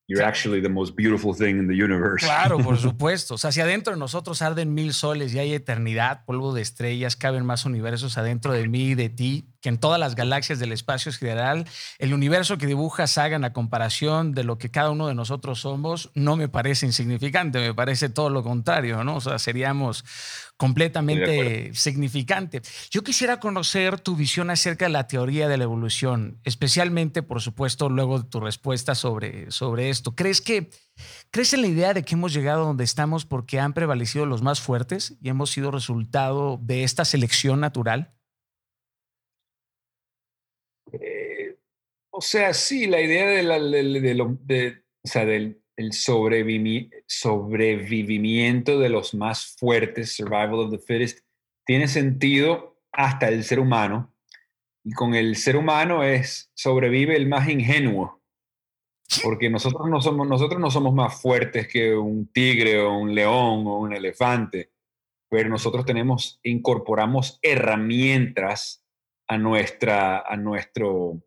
You're actually the most beautiful thing in the universe. Claro, por supuesto. O sea, si adentro de nosotros arden mil soles y hay eternidad, polvo de estrellas, caben más universos adentro de mí y de ti que en todas las galaxias del espacio general, el universo que dibuja Saga en la comparación de lo que cada uno de nosotros somos no me parece insignificante, me parece todo lo contrario, ¿no? O sea, seríamos completamente significante. Yo quisiera conocer tu visión acerca de la teoría de la evolución, especialmente, por supuesto, luego de tu respuesta sobre, sobre esto. ¿Crees que crees en la idea de que hemos llegado donde estamos porque han prevalecido los más fuertes y hemos sido resultado de esta selección natural? O sea, sí, la idea de la, de, o sea, del el sobrevivimiento de los más fuertes, survival of the fittest, tiene sentido hasta el ser humano. Y con el ser humano es sobrevive el más ingenuo. Porque nosotros no somos, nosotros no somos más fuertes que un tigre o un león o un elefante, pero nosotros tenemos, incorporamos herramientas a, nuestra, a nuestro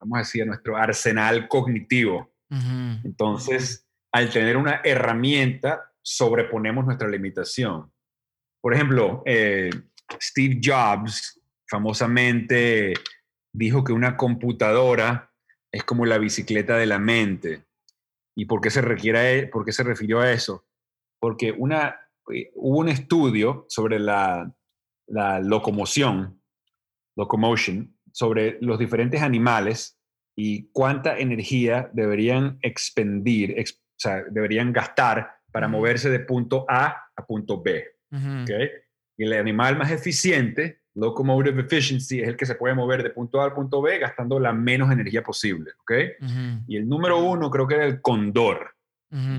vamos a decir, a nuestro arsenal cognitivo. Entonces, al tener una herramienta, sobreponemos nuestra limitación. Por ejemplo, eh, Steve Jobs famosamente dijo que una computadora es como la bicicleta de la mente. ¿Y por qué se, se refirió a eso? Porque una, eh, hubo un estudio sobre la, la locomoción, locomotion, sobre los diferentes animales y cuánta energía deberían expendir, o sea, deberían gastar para moverse de punto A a punto B. Y el animal más eficiente, locomotive efficiency, es el que se puede mover de punto A al punto B gastando la menos energía posible. ¿okay? Y el número uno creo que era el condor,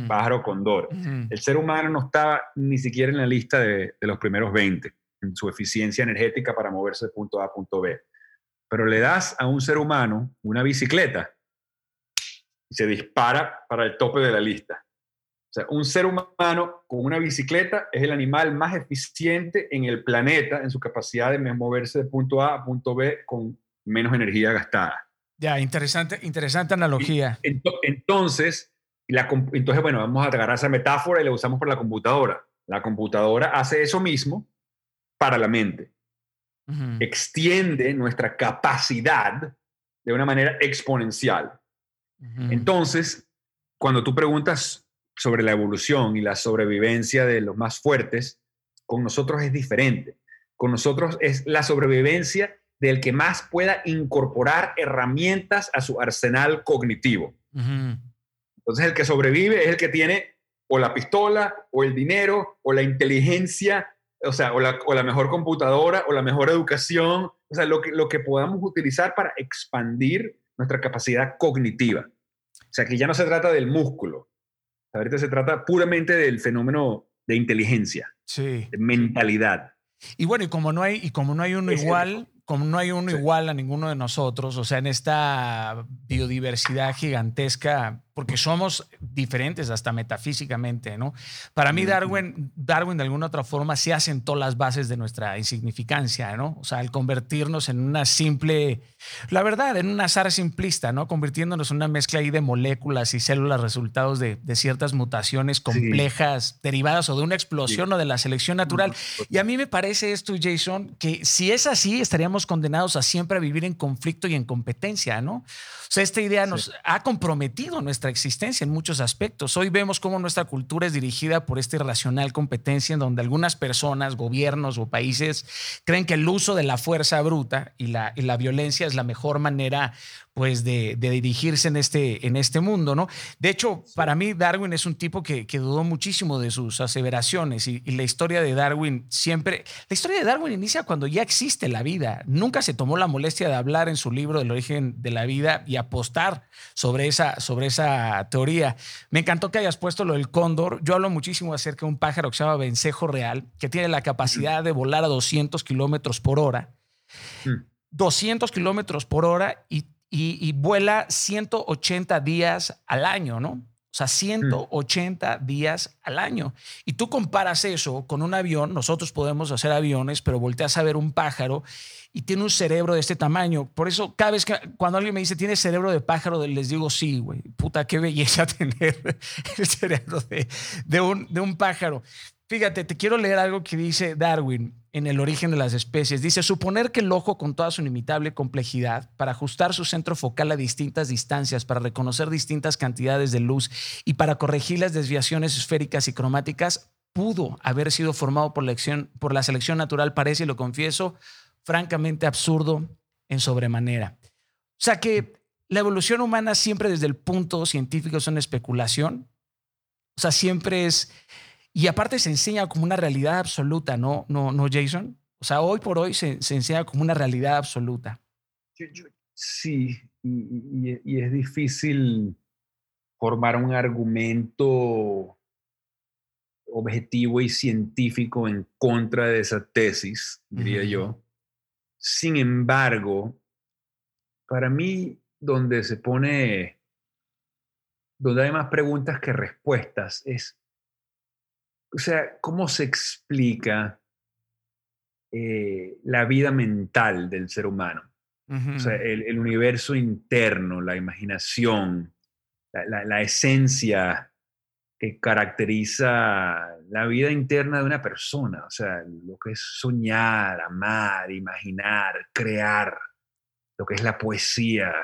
pájaro condor. El ser humano no estaba ni siquiera en la lista de, de los primeros 20 en su eficiencia energética para moverse de punto A a punto B pero le das a un ser humano una bicicleta y se dispara para el tope de la lista. O sea, un ser humano con una bicicleta es el animal más eficiente en el planeta en su capacidad de moverse de punto A a punto B con menos energía gastada. Ya, interesante, interesante analogía. entonces, la, entonces, bueno, vamos a agarrar esa metáfora y la usamos para la computadora. La computadora hace eso mismo para la mente extiende nuestra capacidad de una manera exponencial. Entonces, cuando tú preguntas sobre la evolución y la sobrevivencia de los más fuertes, con nosotros es diferente. Con nosotros es la sobrevivencia del que más pueda incorporar herramientas a su arsenal cognitivo. Entonces, el que sobrevive es el que tiene o la pistola, o el dinero, o la inteligencia o sea, o la, mejor computadora, o la mejor educación, o sea, lo que, lo que podamos utilizar para expandir nuestra capacidad cognitiva. O sea, que ya no se trata del músculo, ahorita se trata puramente del fenómeno de inteligencia, sí. de mentalidad. Y bueno, y como no hay, y como no hay uno igual, como no hay uno igual a ninguno de nosotros, o sea, en esta biodiversidad gigantesca, porque somos diferentes hasta metafísicamente, ¿no? Para mí Darwin, Darwin de alguna otra forma se asentó las bases de nuestra insignificancia, ¿no? O sea, al convertirnos en una simple, la verdad, en un azar simplista, ¿no? Convirtiéndonos en una mezcla ahí de moléculas y células resultados de, ciertas mutaciones complejas derivadas o de una explosión o de la selección natural. Y a mí me parece esto, Jason, que si es así, estaríamos condenados a siempre vivir en conflicto y en competencia, ¿no? O sea, esta idea nos ha comprometido nuestra existencia en muchos aspectos. Hoy vemos cómo nuestra cultura es dirigida por esta irracional competencia en donde algunas personas, gobiernos o países creen que el uso de la fuerza bruta y la, y la violencia es la mejor manera pues de, dirigirse en este, en este mundo, ¿no? De hecho, para mí Darwin es un tipo que, dudó muchísimo de sus aseveraciones y, la historia de Darwin siempre, la historia de Darwin inicia cuando ya existe la vida. Nunca se tomó la molestia de hablar en su libro del origen de la vida y apostar sobre esa, sobre esa teoría. Me encantó que hayas puesto lo del cóndor. Yo hablo muchísimo acerca de un pájaro que se llama vencejo real, que tiene la capacidad de volar a 200 kilómetros por hora. 200 mm. kilómetros por hora y y, vuela 180 días al año, ¿no? O sea, 180 mm. días al año. Y tú comparas eso con un avión, nosotros podemos hacer aviones, pero volteas a ver un pájaro y tiene un cerebro de este tamaño. Por eso, cada vez que cuando alguien me dice, ¿tiene cerebro de pájaro? Les digo, sí, güey. Puta, qué belleza tener el cerebro de, de, un, de un pájaro. Fíjate, te quiero leer algo que dice Darwin en El origen de las especies. Dice, suponer que el ojo con toda su inimitable complejidad, para ajustar su centro focal a distintas distancias, para reconocer distintas cantidades de luz y para corregir las desviaciones esféricas y cromáticas, pudo haber sido formado por la, por la selección natural, parece, y lo confieso, francamente absurdo en sobremanera. O sea que la evolución humana siempre desde el punto científico es una especulación. O sea, siempre es y aparte se enseña como una realidad absoluta, ¿no, no, no Jason? O sea, hoy por hoy se, enseña como una realidad absoluta. sí, y, es difícil formar un argumento objetivo y científico en contra de esa tesis, diría yo. Sin embargo, para mí, donde se pone, donde hay más preguntas que respuestas, es o sea, ¿cómo se explica eh, la vida mental del ser humano? O sea, el, universo interno, la imaginación, la, esencia que caracteriza la vida interna de una persona, o sea, lo que es soñar, amar, imaginar, crear, lo que es la poesía,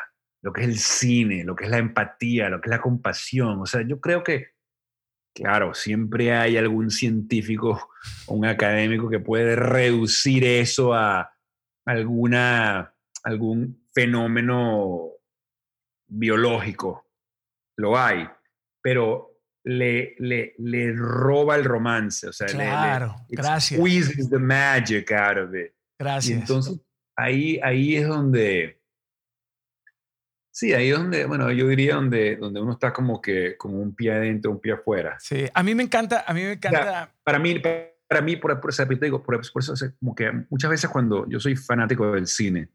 lo que es el cine, lo que es la empatía, lo que es la compasión. O sea, yo creo que Claro, siempre hay algún científico o un académico que puede reducir eso a alguna, algún fenómeno biológico. Lo hay, pero le, le, le roba el romance. O sea, claro, le, gracias. Squeezes the magic out of it. Gracias. Y entonces ahí, ahí es donde Sí, ahí es donde, bueno, yo diría donde, donde uno está como que como un pie adentro, un pie afuera. Sí, a mí me encanta, a mí me encanta. para mí, para mí, por, por, eso, digo, por, por eso es como que muchas veces cuando yo soy fanático del cine,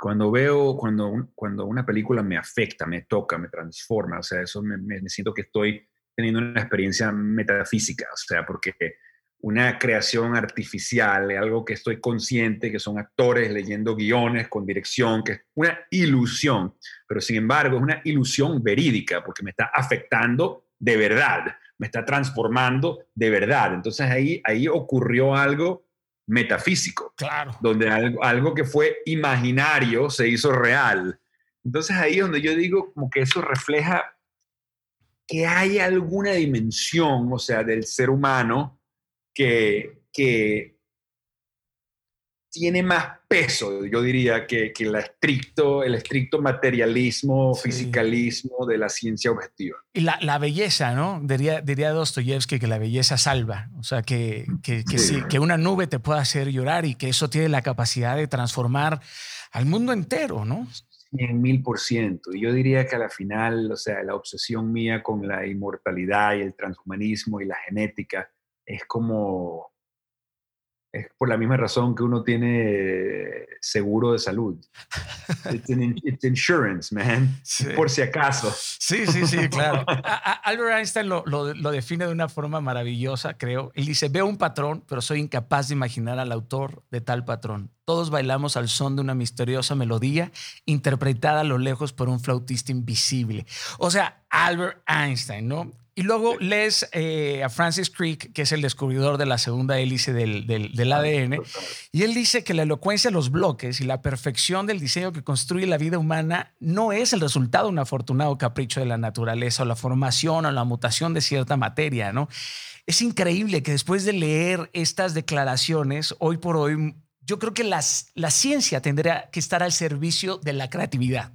cuando veo, cuando, cuando una película me afecta, me toca, me transforma, o sea, eso me, me siento que estoy teniendo una experiencia metafísica, o sea, porque una creación artificial, algo que estoy consciente, que son actores leyendo guiones con dirección, que es una ilusión, pero sin embargo es una ilusión verídica porque me está afectando de verdad, me está transformando de verdad. Entonces ahí, ahí ocurrió algo metafísico, claro. donde algo, algo que fue imaginario se hizo real. Entonces ahí es donde yo digo como que eso refleja que hay alguna dimensión, o sea, del ser humano, que, que tiene más peso, yo diría, que, que estricto, el estricto materialismo, fisicalismo de la ciencia objetiva. Y la, la belleza, ¿no? Diría, diría Dostoyevsky que la belleza salva, o sea, que, que, sí. que una nube te pueda hacer llorar y que eso tiene la capacidad de transformar al mundo entero, ¿no? Cien mil por ciento. Y yo diría que a la final, o sea, la obsesión mía con la inmortalidad y el transhumanismo y la genética, es como, es por la misma razón que uno tiene seguro de salud. It's, insurance, man. Por si acaso. Sí, sí, sí, claro. Albert Einstein lo, lo, lo, define de una forma maravillosa, creo. Él dice, veo un patrón, pero soy incapaz de imaginar al autor de tal patrón. Todos bailamos al son de una misteriosa melodía interpretada a lo lejos por un flautista invisible. O sea, Albert Einstein, ¿no? Y luego lees eh, a Francis Crick, que es el descubridor de la segunda hélice del, del, ADN, y él dice que la elocuencia de los bloques y la perfección del diseño que construye la vida humana no es el resultado de un afortunado capricho de la naturaleza o la formación o la mutación de cierta materia, ¿no? Es increíble que después de leer estas declaraciones, hoy por hoy, yo creo que las, la ciencia tendría que estar al servicio de la creatividad,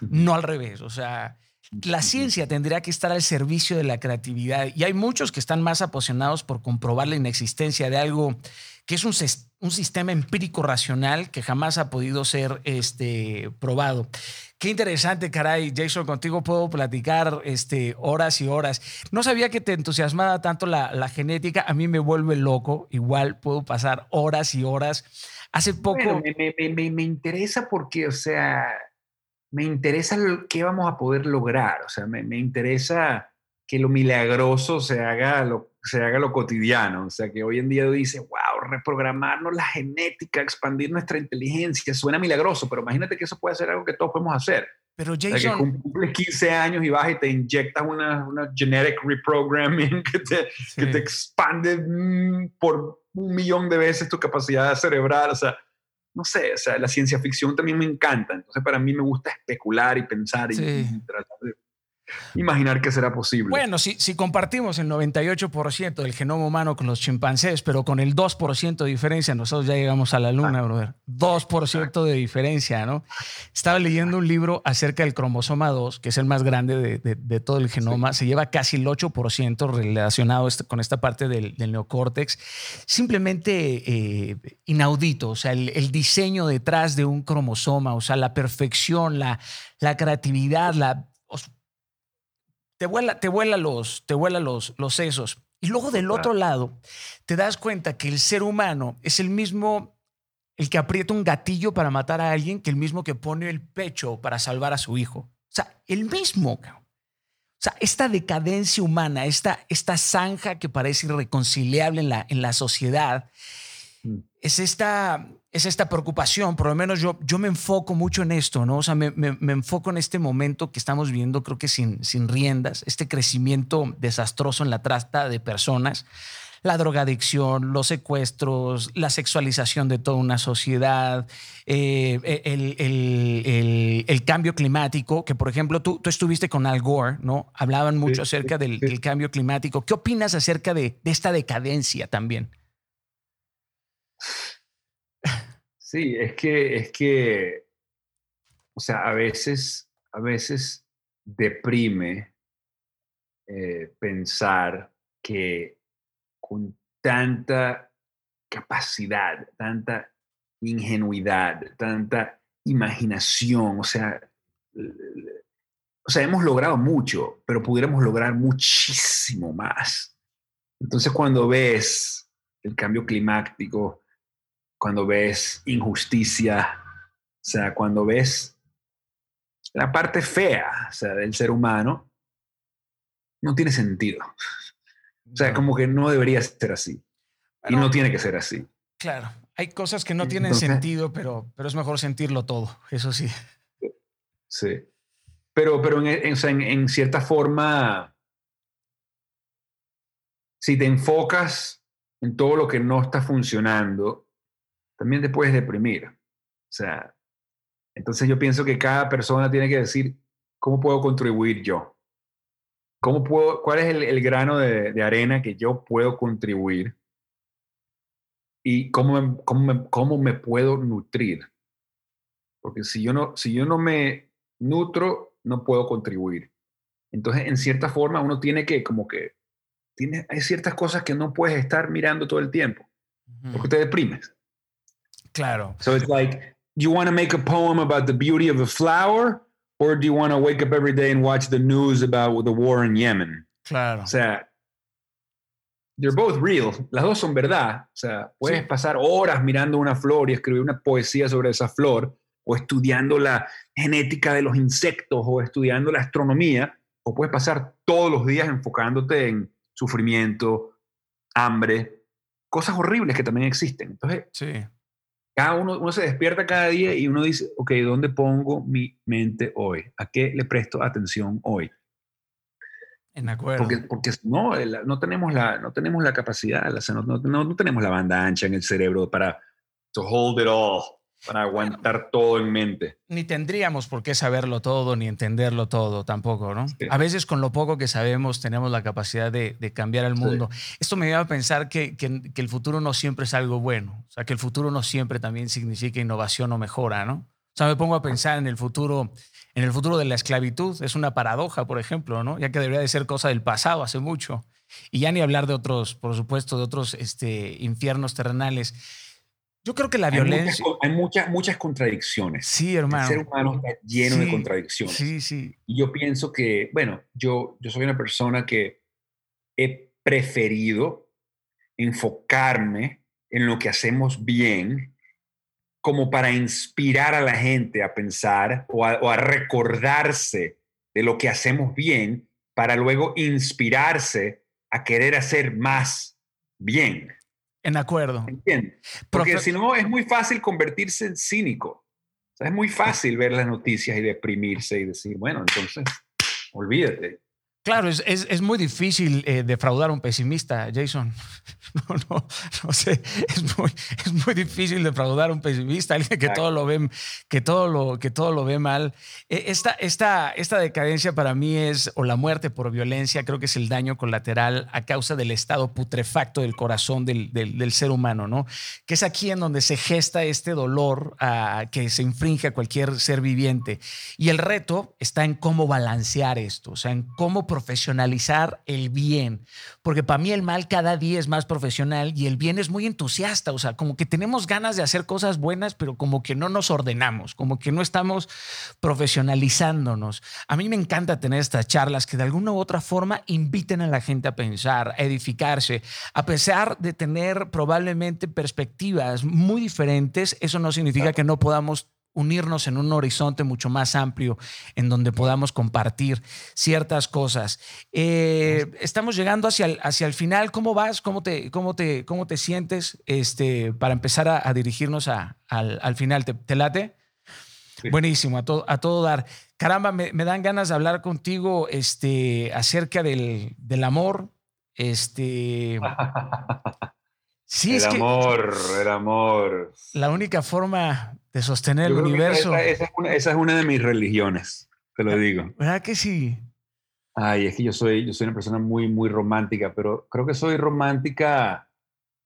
no al revés, o sea la ciencia tendría que estar al servicio de la creatividad y hay muchos que están más apasionados por comprobar la inexistencia de algo que es un, un sistema empírico racional que jamás ha podido ser este, probado. Qué interesante, caray, Jason, contigo puedo platicar este, horas y horas. No sabía que te entusiasmaba tanto la, genética, a mí me vuelve loco, igual puedo pasar horas y horas. Hace poco... me, me interesa porque, o sea, me interesa qué vamos a poder lograr, o sea, me, interesa que lo milagroso se haga lo, se haga lo cotidiano. O sea, que hoy en día dice, wow, reprogramarnos la genética, expandir nuestra inteligencia, suena milagroso, pero imagínate que eso puede ser algo que todos podemos hacer. Pero Jason... O que cumples 15 años y vas y te inyectas una, una genetic reprogramming que te, que te expande mm, por un millón de veces tu capacidad cerebral. O sea, no sé, o sea, la ciencia ficción también me encanta. Entonces, para mí me gusta especular y pensar y, y tratar de imaginar que será posible. Bueno, si, si compartimos el 98% del genoma humano con los chimpancés, pero con el 2% de diferencia, nosotros ya llegamos a la luna, brother. 2% de diferencia, ¿no? Estaba leyendo un libro acerca del cromosoma 2, que es el más grande de, de, todo el genoma. Se lleva casi el 8% relacionado este, con esta parte del, del neocórtex. Simplemente eh, inaudito, o sea, el, el, diseño detrás de un cromosoma, o sea, la perfección, la, la creatividad, la te vuela, te vuela los, te vuela los, los sesos. Y luego del otro lado, te das cuenta que el ser humano es el mismo, el que aprieta un gatillo para matar a alguien, que el mismo que pone el pecho para salvar a su hijo. O sea, el mismo. O sea, esta decadencia humana, esta, esta zanja que parece irreconciliable en la, en la sociedad, mm. es esta, es esta preocupación, por lo menos yo, yo me enfoco mucho en esto, ¿no? O sea, me, me, enfoco en este momento que estamos viendo, creo que sin, sin riendas, este crecimiento desastroso en la trata de personas, la drogadicción, los secuestros, la sexualización de toda una sociedad, eh, el, el, el, cambio climático, que por ejemplo tú, tú estuviste con Al Gore, ¿no? Hablaban mucho acerca del, del, cambio climático. ¿Qué opinas acerca de, de esta decadencia también? Sí, es que, es que, o sea, a veces, a veces deprime eh, pensar que con tanta capacidad, tanta ingenuidad, tanta imaginación, o sea, o sea, hemos logrado mucho, pero pudiéramos lograr muchísimo más. Entonces, cuando ves el cambio climático, cuando ves injusticia, o sea, cuando ves la parte fea o sea, del ser humano, no tiene sentido. O sea, como que no debería ser así. y no tiene que ser así. Claro, hay cosas que no tienen sentido, pero, pero es mejor sentirlo todo, eso sí. Sí. Pero, pero en, en, en cierta forma, si te enfocas en todo lo que no está funcionando, también te puedes deprimir. O sea, entonces yo pienso que cada persona tiene que decir, ¿cómo puedo contribuir yo? ¿Cómo puedo, ¿Cuál es el, grano de, arena que yo puedo contribuir? ¿Y cómo me, cómo, cómo me puedo nutrir? Porque si yo, no, si yo no me nutro, no puedo contribuir. Entonces, en cierta forma, uno tiene que, como que, tiene, hay ciertas cosas que no puedes estar mirando todo el tiempo, porque te deprimes. Claro. So it's like, do you want to make a poem about the beauty of a flower or do you want to wake up every day and watch the news about the war in Yemen? Claro. O sea, they're both real. Las dos son verdad. O sea, puedes sí. pasar horas mirando una flor y escribir una poesía sobre esa flor o estudiando la genética de los insectos o estudiando la astronomía o puedes pasar todos los días enfocándote en sufrimiento, hambre, cosas horribles que también existen. Entonces, sí cada uno, uno se despierta cada día y uno dice, ok, ¿dónde pongo mi mente hoy? ¿A qué le presto atención hoy? En acuerdo. Porque, porque no, no, tenemos la, no tenemos la capacidad, no, no, no, tenemos la banda ancha en el cerebro para to hold it all para aguantar todo en mente. Ni tendríamos por qué saberlo todo, ni entenderlo todo tampoco, ¿no? A veces con lo poco que sabemos tenemos la capacidad de, cambiar el mundo. Esto me lleva a pensar que, que, el futuro no siempre es algo bueno, o sea, que el futuro no siempre también significa innovación o mejora, ¿no? O sea, me pongo a pensar en el futuro, en el futuro de la esclavitud, es una paradoja, por ejemplo, ¿no? Ya que debería de ser cosa del pasado hace mucho. Y ya ni hablar de otros, por supuesto, de otros este, infiernos terrenales. Yo creo que la violencia. hay muchas, muchas contradicciones. Sí, hermano. El ser humano está lleno de contradicciones. Sí, sí. Y yo pienso que, bueno, yo, yo soy una persona que he preferido enfocarme en lo que hacemos bien como para inspirar a la gente a pensar o a, o a recordarse de lo que hacemos bien para luego inspirarse a querer hacer más bien. En acuerdo. ¿Entiendes? Porque si no, es muy fácil convertirse en cínico. es muy fácil ver las noticias y deprimirse y decir, bueno, entonces, olvídate. Claro, es, es, es muy difícil eh, defraudar a un pesimista, Jason. No, no, no sé, es muy, es muy difícil defraudar a un pesimista, alguien que todo lo ve, que todo lo, que todo lo ve mal. E, esta, esta, esta decadencia para mí es, o la muerte por violencia, creo que es el daño colateral a causa del estado putrefacto del corazón del, del, del ser humano, ¿no? Que es aquí en donde se gesta este dolor a, que se infringe a cualquier ser viviente. Y el reto está en cómo balancear esto, o sea, en cómo profesionalizar el bien, porque para mí el mal cada día es más profesional y el bien es muy entusiasta, o sea, como que tenemos ganas de hacer cosas buenas, pero como que no nos ordenamos, como que no estamos profesionalizándonos. A mí me encanta tener estas charlas que de alguna u otra forma inviten a la gente a pensar, a edificarse, a pesar de tener probablemente perspectivas muy diferentes, eso no significa que no podamos unirnos en un horizonte mucho más amplio en donde podamos compartir ciertas cosas. Eh, estamos llegando hacia el, hacia el final. ¿Cómo vas? ¿Cómo te, cómo te, cómo te sientes este, para empezar a, dirigirnos a, al, final? ¿Te, late? Buenísimo, a todo, a todo dar. Caramba, me, dan ganas de hablar contigo este, acerca del, del amor. Este, Sí, el amor, el amor. La única forma de sostener el universo. Esa, es una, de mis religiones, te lo digo. ¿Verdad que sí? Ay, es que yo soy, yo soy una persona muy, muy romántica, pero creo que soy romántica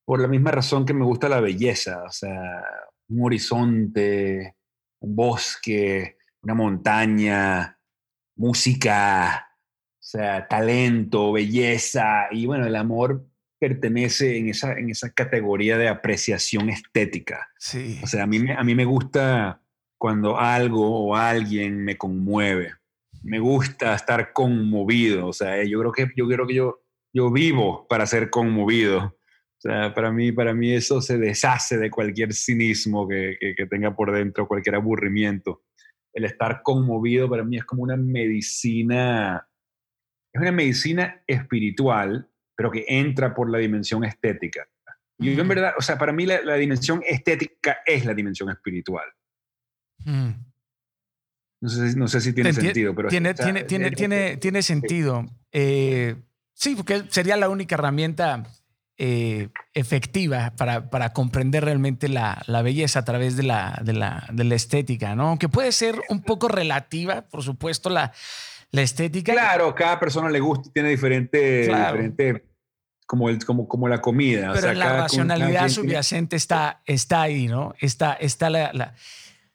por la misma razón que me gusta la belleza, o sea, un horizonte, un bosque, una montaña, música, o sea, talento, belleza, y bueno, el amor pertenece en esa, en esa categoría de apreciación estética. Sí. O sea, a mí, a mí me gusta cuando algo o alguien me conmueve. Me gusta estar conmovido. O sea, yo creo que yo, creo que yo, yo vivo para ser conmovido. O sea, para mí, para mí eso se deshace de cualquier cinismo que, que, que tenga por dentro, cualquier aburrimiento. El estar conmovido para mí es como una medicina, es una medicina espiritual pero que entra por la dimensión estética. Y yo en verdad, o sea, para mí la, dimensión estética es la dimensión espiritual. Mm. No, sé, no, sé, si tiene sentido, pero... Tiene, tiene, tiene, tiene, tiene sentido. Eh, sí, porque sería la única herramienta eh, efectiva para, para, comprender realmente la, la, belleza a través de la, de, la, de la estética, ¿no? Aunque puede ser un poco relativa, por supuesto, la, la estética. Claro, cada persona le gusta, tiene diferente, diferente como, el, como, como la comida. Pero la racionalidad subyacente está, está ahí, ¿no? Está, está la, la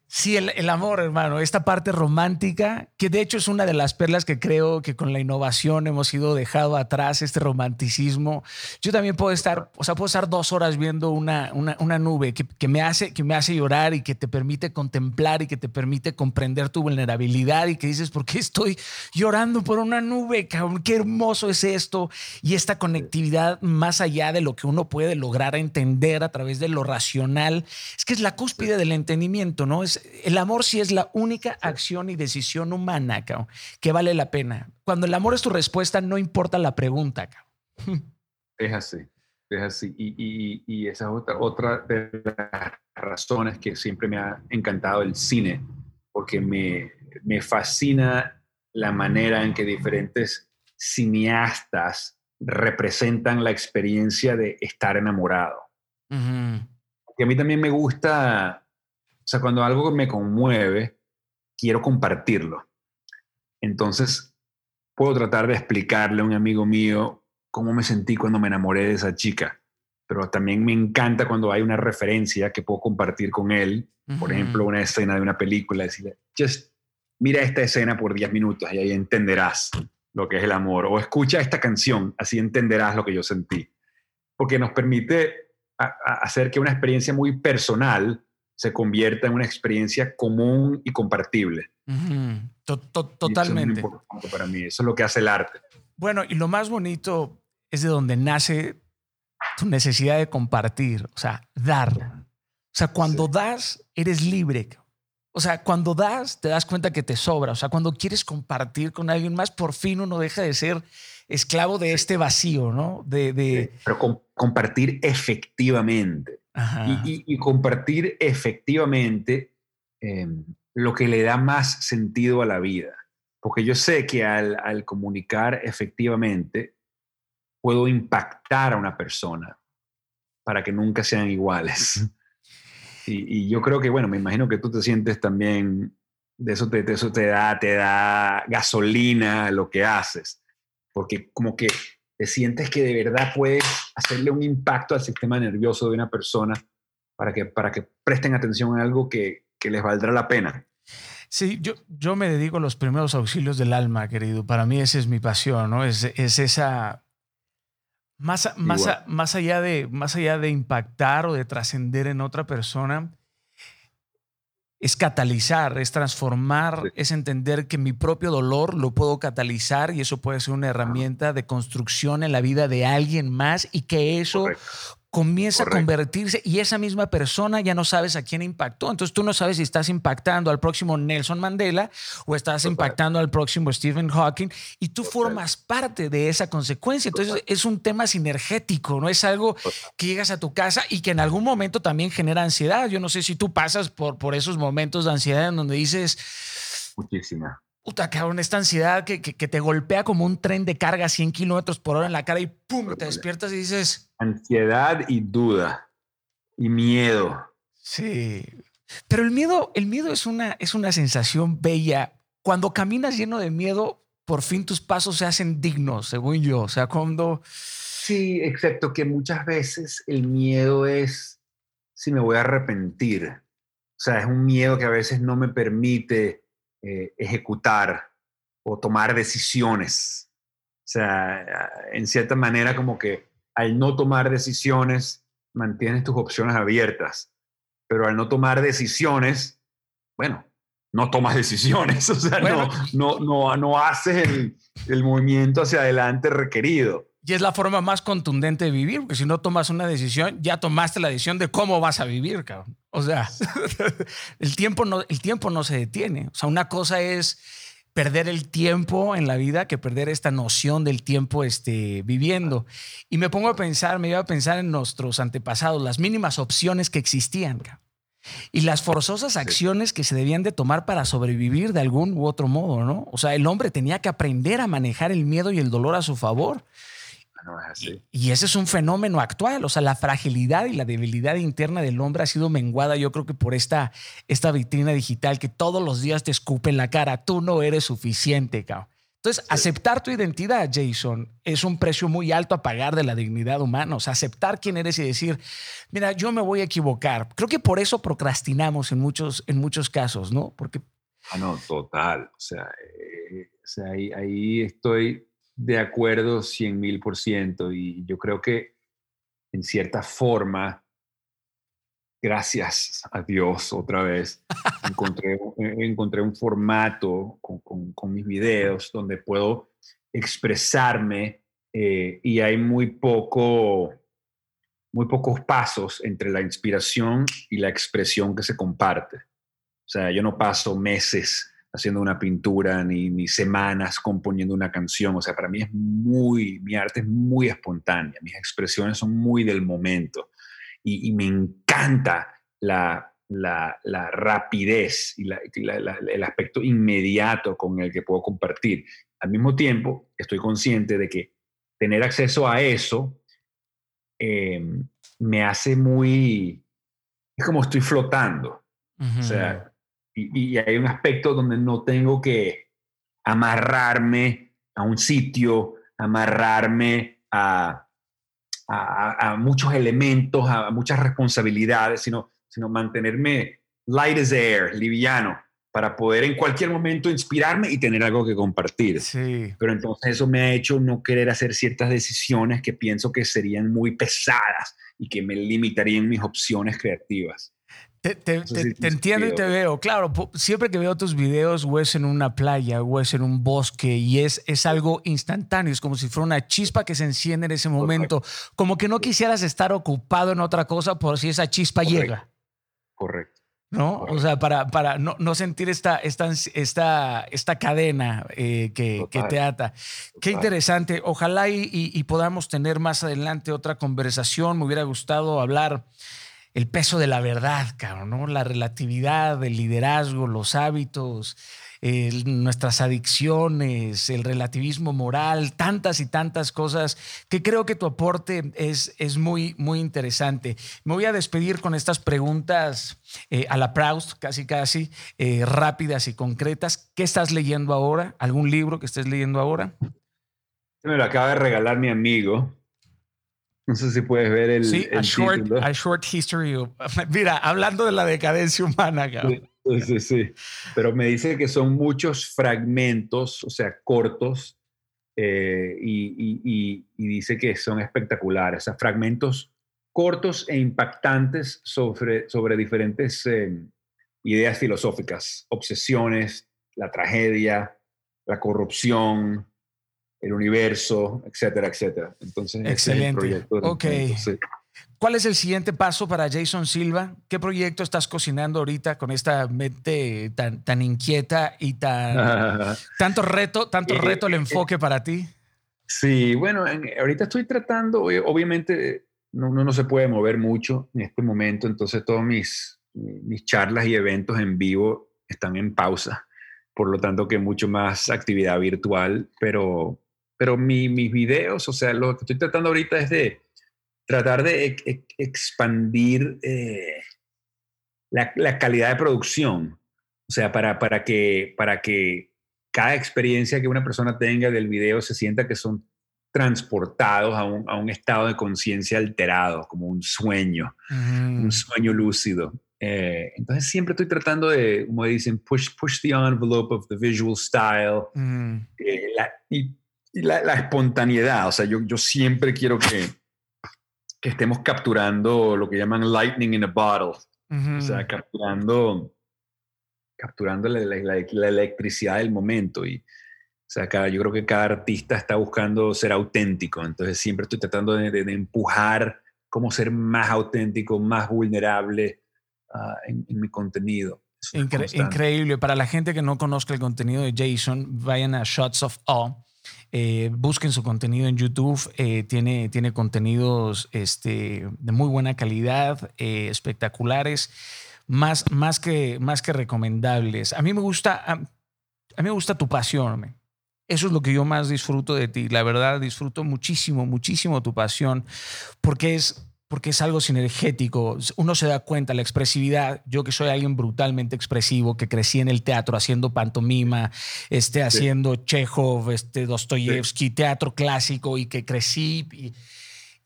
Sí, el, amor, hermano, esta parte romántica, que de hecho es una de las perlas que creo que con la innovación hemos ido dejado atrás, este romanticismo. Yo también puedo estar, o sea, puedo estar dos horas viendo una, una, nube que, me hace, que me hace llorar y que te permite contemplar y que te permite comprender tu vulnerabilidad y que dices, ¿por qué estoy llorando por una nube? Cabrón? Qué hermoso es esto. Y esta conectividad más allá de lo que uno puede lograr entender a través de lo racional, es que es la cúspide del entendimiento, ¿no? Es, el amor sí es la única acción y decisión humana que vale la pena. Cuando el amor es tu respuesta, no importa la pregunta. Es así, es así. Y, esa es otra, otra de las razones que siempre me ha encantado el cine, porque me, me fascina la manera en que diferentes cineastas representan la experiencia de estar enamorado. Y a mí también me gusta o sea, cuando algo me conmueve, quiero compartirlo. Entonces, puedo tratar de explicarle a un amigo mío cómo me sentí cuando me enamoré de esa chica. Pero también me encanta cuando hay una referencia que puedo compartir con él. Por ejemplo, una escena de una película, decirle, just mira esta escena por 10 minutos y ahí entenderás lo que es el amor. O escucha esta canción, así entenderás lo que yo sentí. Porque nos permite hacer que una experiencia muy personal se convierta en una experiencia común y compartible. Totalmente. eso es importante para mí, eso es lo que hace el arte. Bueno, y lo más bonito es de donde nace tu necesidad de compartir, o sea, dar. O sea, cuando das, eres libre. O sea, cuando das, te das cuenta que te sobra. O sea, cuando quieres compartir con alguien más, por fin uno deja de ser esclavo de este vacío, ¿no? De, Pero compartir efectivamente. Y, compartir efectivamente em, lo que le da más sentido a la vida. Porque yo sé que al, al comunicar efectivamente, puedo impactar a una persona para que nunca sean iguales. Y, yo creo que, bueno, me imagino que tú te sientes también, de eso te, eso te, da, te da gasolina a lo que haces, porque como que te sientes que de verdad puedes hacerle un impacto al sistema nervioso de una persona para que, para que presten atención a algo que, que les valdrá la pena. Sí, yo, yo me dedico a los primeros auxilios del alma, querido. Para mí esa es mi pasión, ¿no? Es, es esa, más, más, más, allá de, más allá de impactar o de trascender en otra persona, es catalizar, es transformar, es entender que mi propio dolor lo puedo catalizar y eso puede ser una herramienta de construcción en la vida de alguien más y que eso comienza a convertirse y esa misma persona ya no sabes a quién impactó. Entonces tú no sabes si estás impactando al próximo Nelson Mandela o estás impactando al próximo Stephen Hawking y tú formas parte de esa consecuencia. Entonces es un tema sinergético, no es algo que llegas a tu casa y que en algún momento también genera ansiedad. Yo no sé si tú pasas por, por esos momentos de ansiedad en donde dices... Muchísima puta, cabrón, esta ansiedad que, que, te golpea como un tren de carga a 100 kilómetros por hora en la cara y pum, te despiertas y dices. Ansiedad y duda y miedo. Sí. Pero el miedo, el miedo es una, es una sensación bella. Cuando caminas lleno de miedo, por fin tus pasos se hacen dignos, según yo. O sea, cuando. Sí, excepto que muchas veces el miedo es si me voy a arrepentir. O sea, es un miedo que a veces no me permite eh, ejecutar o tomar decisiones. O sea, en cierta manera como que al no tomar decisiones mantienes tus opciones abiertas, pero al no tomar decisiones, bueno, no tomas decisiones, o sea, no, no, no, no, haces el, el movimiento hacia adelante requerido. Y es la forma más contundente de vivir, porque si no tomas una decisión, ya tomaste la decisión de cómo vas a vivir, cabrón. O sea, el tiempo no, el tiempo no se detiene. O sea, una cosa es perder el tiempo en la vida que perder esta noción del tiempo este, viviendo. Y me pongo a pensar, me iba a pensar en nuestros antepasados, las mínimas opciones que existían. Y las forzosas acciones que se debían de tomar para sobrevivir de algún u otro modo, ¿no? O sea, el hombre tenía que aprender a manejar el miedo y el dolor a su favor. Y, ese es un fenómeno actual, o sea, la fragilidad y la debilidad interna del hombre ha sido menguada, yo creo que por esta, esta vitrina digital que todos los días te escupe en la cara, tú no eres suficiente, cabrón. Entonces, aceptar tu identidad, Jason, es un precio muy alto a pagar de la dignidad humana. O sea, aceptar quién eres y decir, mira, yo me voy a equivocar. Creo que por eso procrastinamos en muchos, en muchos casos, ¿no? Porque... Ah, no, total. O sea, eh, o sea ahí, ahí estoy de acuerdo 100 mil por ciento y yo creo que en cierta forma, gracias a Dios otra vez, encontré, un formato con, mis videos donde puedo expresarme eh, y hay muy poco muy pocos pasos entre la inspiración y la expresión que se comparte. O sea, yo no paso meses haciendo una pintura, ni, semanas componiendo una canción. O sea, para mí es muy, mi arte es muy espontánea, mis expresiones son muy del momento. Y, me encanta la, la, rapidez y el aspecto inmediato con el que puedo compartir. Al mismo tiempo, estoy consciente de que tener acceso a eso em, me hace muy... Es como estoy flotando. O sea, y, hay un aspecto donde no tengo que amarrarme a un sitio, amarrarme a, a, muchos elementos, a muchas responsabilidades, sino, sino mantenerme light as air, liviano, para poder en cualquier momento inspirarme y tener algo que compartir. Sí. Pero entonces eso me ha hecho no querer hacer ciertas decisiones que pienso que serían muy pesadas y que me limitarían mis opciones creativas. Te, entiendo y te veo. Claro, siempre que veo tus videos, o es en una playa, o es en un bosque, y es, es algo instantáneo, es como si fuera una chispa que se enciende en ese momento. Como que no quisieras estar ocupado en otra cosa por si esa chispa llega. Correcto. ¿no? O sea, para, para no, no sentir esta, esta, esta, esta cadena eh, que, que, te ata. Qué interesante. Ojalá y, y, podamos tener más adelante otra conversación. Me hubiera gustado hablar el peso de la verdad, cabrón, ¿no? La relatividad, el liderazgo, los hábitos, nuestras adicciones, el relativismo moral, tantas y tantas cosas que creo que tu aporte es, es muy, muy interesante. Me voy a despedir con estas preguntas eh, a la Proust, casi casi, eh, rápidas y concretas. ¿Qué estás leyendo ahora? ¿Algún libro que estés leyendo ahora? Me lo acaba de regalar mi amigo, no sé si puedes ver el. Sí, a, short, a, short, History. mira, hablando de la decadencia humana, Sí, sí, sí. Pero me dice que son muchos fragmentos, o sea, cortos, eh, y, dice que son espectaculares. O sea, fragmentos cortos e impactantes sobre, sobre diferentes eh, ideas filosóficas, obsesiones, la tragedia, la corrupción, el universo, etcétera, etcétera. Entonces, excelente. ok. ¿Cuál es el siguiente paso para Jason Silva? ¿Qué proyecto estás cocinando ahorita con esta mente tan, tan inquieta y tan tanto reto, tanto eh, reto el eh, enfoque para ti? Sí, bueno, ahorita estoy tratando, obviamente uno no, se puede mover mucho en este momento, entonces todos mis, mis charlas y eventos en vivo están en pausa, por lo tanto que mucho más actividad virtual, pero pero mis videos, o sea, lo que estoy tratando ahorita es de tratar de expandir eh, la, calidad de producción, o sea, para, para, que, para que cada experiencia que una persona tenga del video se sienta que son transportados a un, a un estado de conciencia alterado, como un sueño, un sueño lúcido. Eh, entonces siempre estoy tratando de, como dicen, push, push the envelope of the visual style. Eh, y y la, espontaneidad, o sea, yo, yo siempre quiero que, que, estemos capturando lo que llaman lightning in a bottle, o sea, capturando, capturando la, la, electricidad del momento. Y, o sea, cada, yo creo que cada artista está buscando ser auténtico, entonces siempre estoy tratando de, de, empujar cómo ser más auténtico, más vulnerable ah, en, mi contenido. increíble. Para la gente que no conozca el contenido de Jason, vayan a Shots of Awe eh, busquen su contenido en YouTube. Eh, tiene, tiene contenidos este, de muy buena calidad, eh, espectaculares, más, más, que, más que recomendables. A mí me gusta, a, mí me gusta tu pasión. Eso es lo que yo más disfruto de ti. La verdad, disfruto muchísimo, muchísimo tu pasión, porque es porque es algo sinergético. Uno se da cuenta, la expresividad. Yo que soy alguien brutalmente expresivo, que crecí en el teatro haciendo pantomima, este, haciendo Chekhov, este, Dostoyevsky, teatro clásico y que crecí. Y,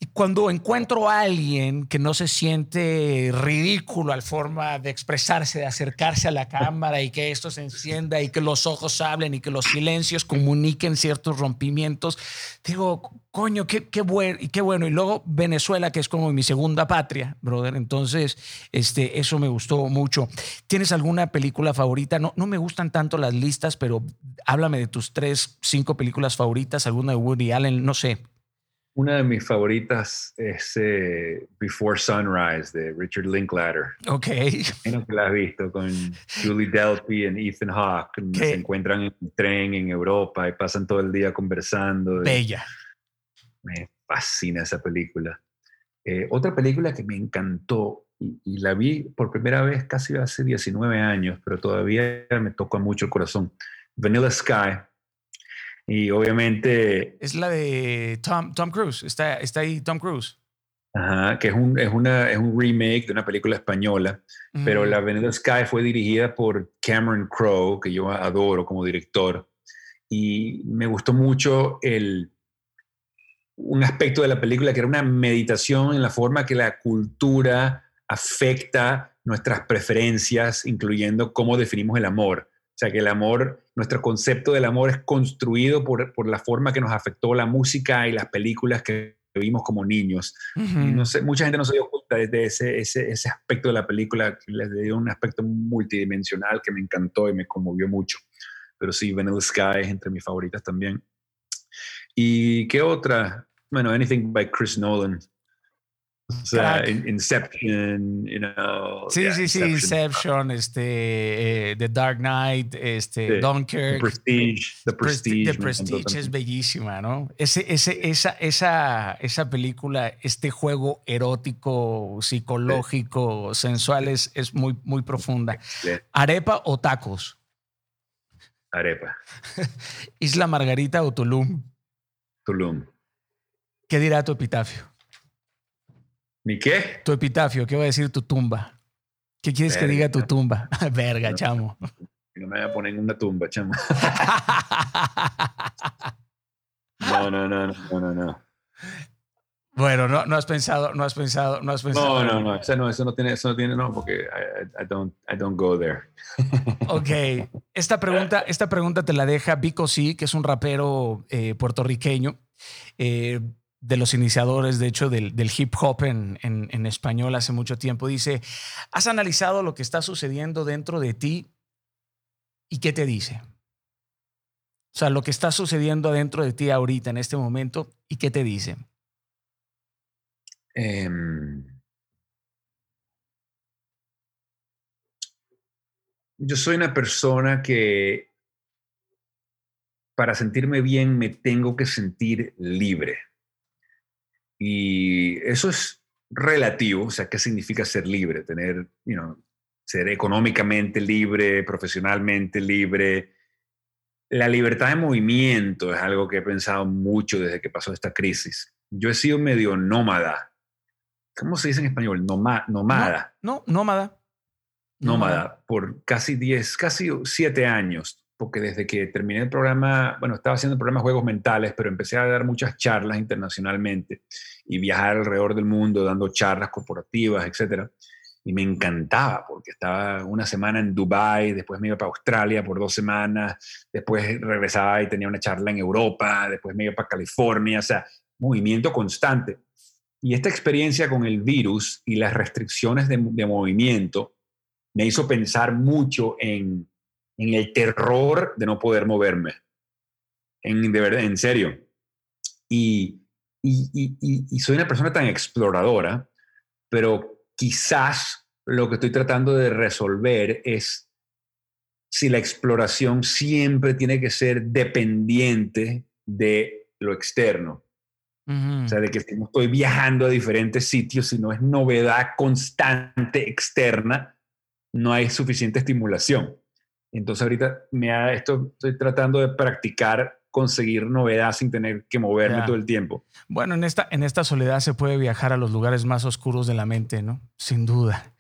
y cuando encuentro a alguien que no se siente ridículo al forma de expresarse, de acercarse a la cámara y que esto se encienda y que los ojos hablen y que los silencios comuniquen ciertos rompimientos, digo, coño, qué, qué, bueno, y qué bueno. Y luego Venezuela, que es como mi segunda patria, brother. Entonces, este, eso me gustó mucho. ¿Tienes alguna película favorita? No, no me gustan tanto las listas, pero háblame de tus tres, cinco películas favoritas, alguna de Woody Allen, no sé. Una de mis favoritas es eh, Before Sunrise de Richard Linklater. Ok. Menos que la has visto con Julie Delpy y Ethan Hawke. Se encuentran en un tren en Europa y pasan todo el día conversando. Bella. Me fascina esa película. Eh, otra película que me encantó y, y, la vi por primera vez casi hace 19 años, pero todavía me toca mucho el corazón. Vanilla Sky y obviamente... Es la de Tom, Tom Cruise, está, está ahí Tom Cruise. Ajá, que es un, es, una, es un remake de una película española, pero La Avenida Sky fue dirigida por Cameron Crowe, que yo adoro como director, y me gustó mucho el, un aspecto de la película que era una meditación en la forma que la cultura afecta nuestras preferencias, incluyendo cómo definimos el amor. O sea, que el amor, nuestro concepto del amor es construido por, por la forma que nos afectó la música y las películas que vimos como niños. no sé, mucha gente no se dio cuenta de ese, ese, ese aspecto de la película, les dio un aspecto multidimensional que me encantó y me conmovió mucho. Pero sí, Vanilla Sky es entre mis favoritas también. ¿Y qué otra? Bueno, Anything by Chris Nolan. O sea, Inception, you know. Sí, sí, sí, Inception, este, eh, The Dark Knight, este, Dunkirk. The Prestige. The Prestige, The Prestige es bellísima, ¿no? Ese, ese, esa, esa, esa película, este juego erótico, psicológico, sensual, es, es muy, muy profunda. ¿Arepa o tacos? Arepa. ¿Isla Margarita o Tulum? Tulum. ¿Qué dirá tu epitafio? ¿Mi qué? Tu epitafio, ¿qué va a decir tu tumba? ¿Qué quieres que diga tu tumba? Verga, chamo. No me voy a poner en una tumba, chamo. no, no, no, no, no, no. Bueno, no, no has pensado, no has pensado, no has pensado. No, no, no, eso no, eso no tiene, eso no tiene, no, porque I, I, don't, I don't go there. ok, esta pregunta, esta pregunta te la deja Vico C, que es un rapero eh, puertorriqueño. Eh, de los iniciadores, de hecho, del, hip hop en, en, español hace mucho tiempo. Dice, ¿has analizado lo que está sucediendo dentro de ti y qué te dice? O sea, lo que está sucediendo dentro de ti ahorita, en este momento, ¿y qué te dice? Em, yo soy una persona que para sentirme bien me tengo que sentir libre. Y eso es relativo, o sea, ¿qué significa ser libre? Tener, you know, ser económicamente libre, profesionalmente libre. La libertad de movimiento es algo que he pensado mucho desde que pasó esta crisis. Yo he sido medio nómada. ¿Cómo se dice en español? nómada. No, no, nómada. Nómada, por casi 10, casi 7 años porque desde que terminé el programa, bueno, estaba haciendo el programa Juegos Mentales, pero empecé a dar muchas charlas internacionalmente y viajar alrededor del mundo dando charlas corporativas, etc. Y me encantaba, porque estaba una semana en Dubai, después me iba para Australia por dos semanas, después regresaba y tenía una charla en Europa, después me iba para California, o sea, movimiento constante. Y esta experiencia con el virus y las restricciones de, de movimiento me hizo pensar mucho en en el terror de no poder moverme. En, de verdad, en serio. Y, y, soy una persona tan exploradora, pero quizás lo que estoy tratando de resolver es si la exploración siempre tiene que ser dependiente de lo externo. O sea, de que no estoy viajando a diferentes sitios, si no es novedad constante externa, no hay suficiente estimulación. Entonces ahorita me ha, esto, estoy tratando de practicar conseguir novedad sin tener que moverme todo el tiempo. Bueno, en esta, en esta soledad se puede viajar a los lugares más oscuros de la mente, ¿no? Sin duda.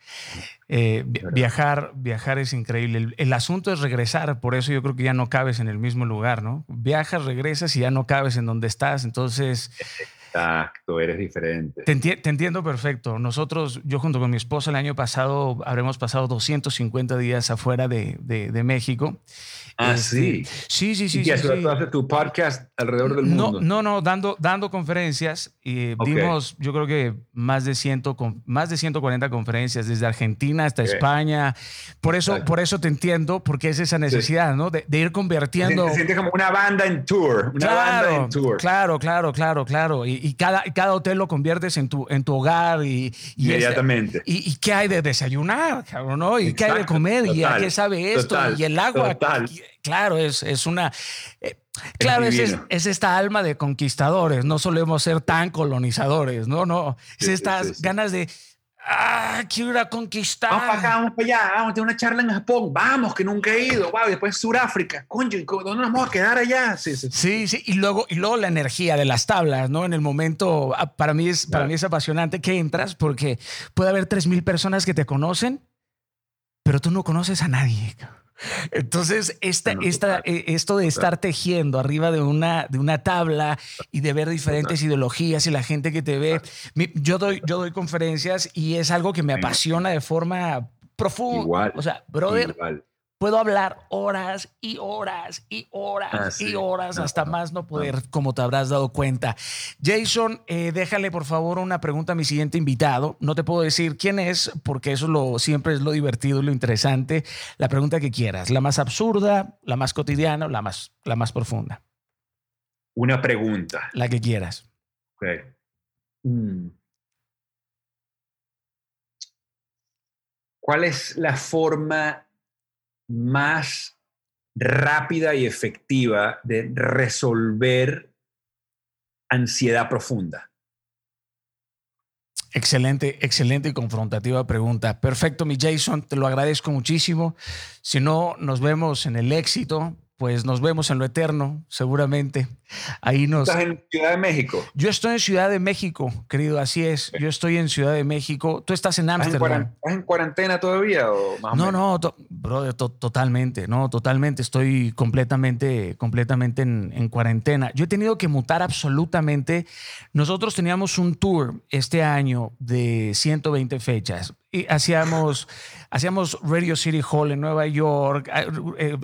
Eh, viajar, viajar es increíble. El, asunto es regresar, por eso yo creo que ya no cabes en el mismo lugar, ¿no? Viajas, regresas y ya no cabes en donde estás. Entonces, Exacto, eres diferente. Te, entiendo perfecto. Nosotros, yo junto con mi esposa el año pasado, habremos pasado 250 días afuera de, de México Ah, sí. Sí, sí, sí. ¿Y sí, tu podcast alrededor del mundo? No, no, dando, dando conferencias. Y dimos, yo creo que más de, ciento, más de 140 conferencias, desde Argentina hasta España. Por eso, por eso te entiendo, porque es esa necesidad, ¿no? De, ir convirtiendo. Te sientes como una banda en tour. Una claro, banda en tour. Claro, claro, claro, claro. Y, cada, cada hotel lo conviertes en tu, en tu hogar. Y, Inmediatamente. y, qué hay de desayunar, cabrón, ¿no? Y qué hay de comer. y qué sabe esto. y el agua. Total claro, es, es una... Eh, claro, es, es, esta alma de conquistadores, no solemos ser tan colonizadores, no, no, es estas ganas de... Ah, quiero ir a conquistar. Vamos para acá, vamos para allá, vamos a tener una charla en Japón, vamos, que nunca he ido, wow, después Sudáfrica, coño, ¿dónde nos vamos a quedar allá? Sí, sí, sí, y luego, y luego la energía de las tablas, ¿no? En el momento, ah, para mí es, para mí es apasionante que entras porque puede haber 3.000 personas que te conocen, pero tú no conoces a nadie. Entonces, esta, esta, eh, esto de estar tejiendo arriba de una, de una tabla y de ver diferentes ideologías y la gente que te ve, yo doy, yo doy conferencias y es algo que me apasiona de forma profunda. Igual. O sea, brother, puedo hablar horas y horas y horas ah, y horas hasta más no poder, como te habrás dado cuenta. Jason, eh, déjale por favor una pregunta a mi siguiente invitado. No te puedo decir quién es, porque eso lo, siempre es lo divertido y lo interesante. La pregunta que quieras, la más absurda, la más cotidiana, la más, la más profunda. Una pregunta. La que quieras. Ok. Mm. ¿cuál es la forma más rápida y efectiva de resolver ansiedad profunda? Excelente, excelente y confrontativa pregunta. Perfecto, mi Jason, te lo agradezco muchísimo. Si no, nos vemos en el éxito pues nos vemos en lo eterno, seguramente. Ahí nos... ¿Estás en Ciudad de México? Yo estoy en Ciudad de México, querido, así es. Yo estoy en Ciudad de México. Tú estás en Ámsterdam. ¿Estás en cuarentena todavía o más No, no, brother, totalmente, no, totalmente. Estoy completamente, completamente en, en, cuarentena. Yo he tenido que mutar absolutamente. Nosotros teníamos un tour este año de 120 fechas y hacíamos, hacíamos Radio City Hall en Nueva York, eh,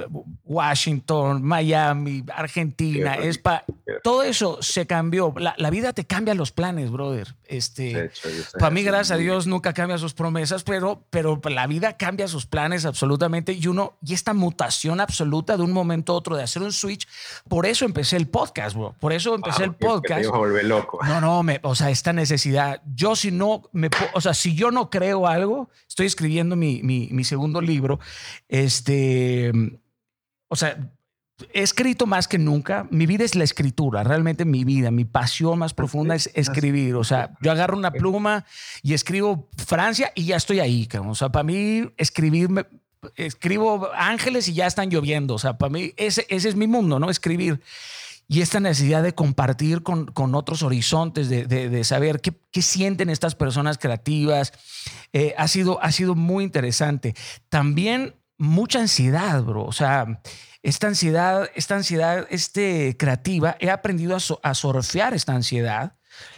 Washington, Miami, Argentina, España. Todo eso se cambió. La, vida te cambia los planes, brother. Este, para mí, gracias a Dios, nunca cambia sus promesas, pero, pero la vida cambia sus planes absolutamente. Y uno, y esta mutación absoluta de un momento a otro, de hacer un switch. Por eso empecé el podcast, bro. Por eso empecé el podcast. Te loco. No, no, me, o sea, esta necesidad. Yo, si no, me, o sea, si yo no creo algo, estoy escribiendo mi, mi, mi segundo libro. Este, o sea, he escrito más que nunca. Mi vida es la escritura, realmente mi vida, mi pasión más profunda es escribir. O sea, yo agarro una pluma y escribo Francia y ya estoy ahí. O sea, para mí escribir, escribo ángeles y ya están lloviendo. O sea, para mí ese, ese es mi mundo, ¿no? Escribir. Y esta necesidad de compartir con, con otros horizontes, de, de, saber qué, qué, sienten estas personas creativas, eh, ha, sido, ha sido muy interesante. También mucha ansiedad, bro. O sea, esta ansiedad, esta ansiedad este, creativa, he aprendido a, a surfear esta ansiedad,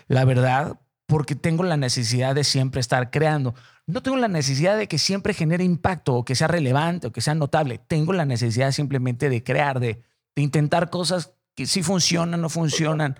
la verdad, porque tengo la necesidad de siempre estar creando. No tengo la necesidad de que siempre genere impacto o que sea relevante o que sea notable. Tengo la necesidad simplemente de crear, de, de intentar cosas que sí funcionan, no funcionan.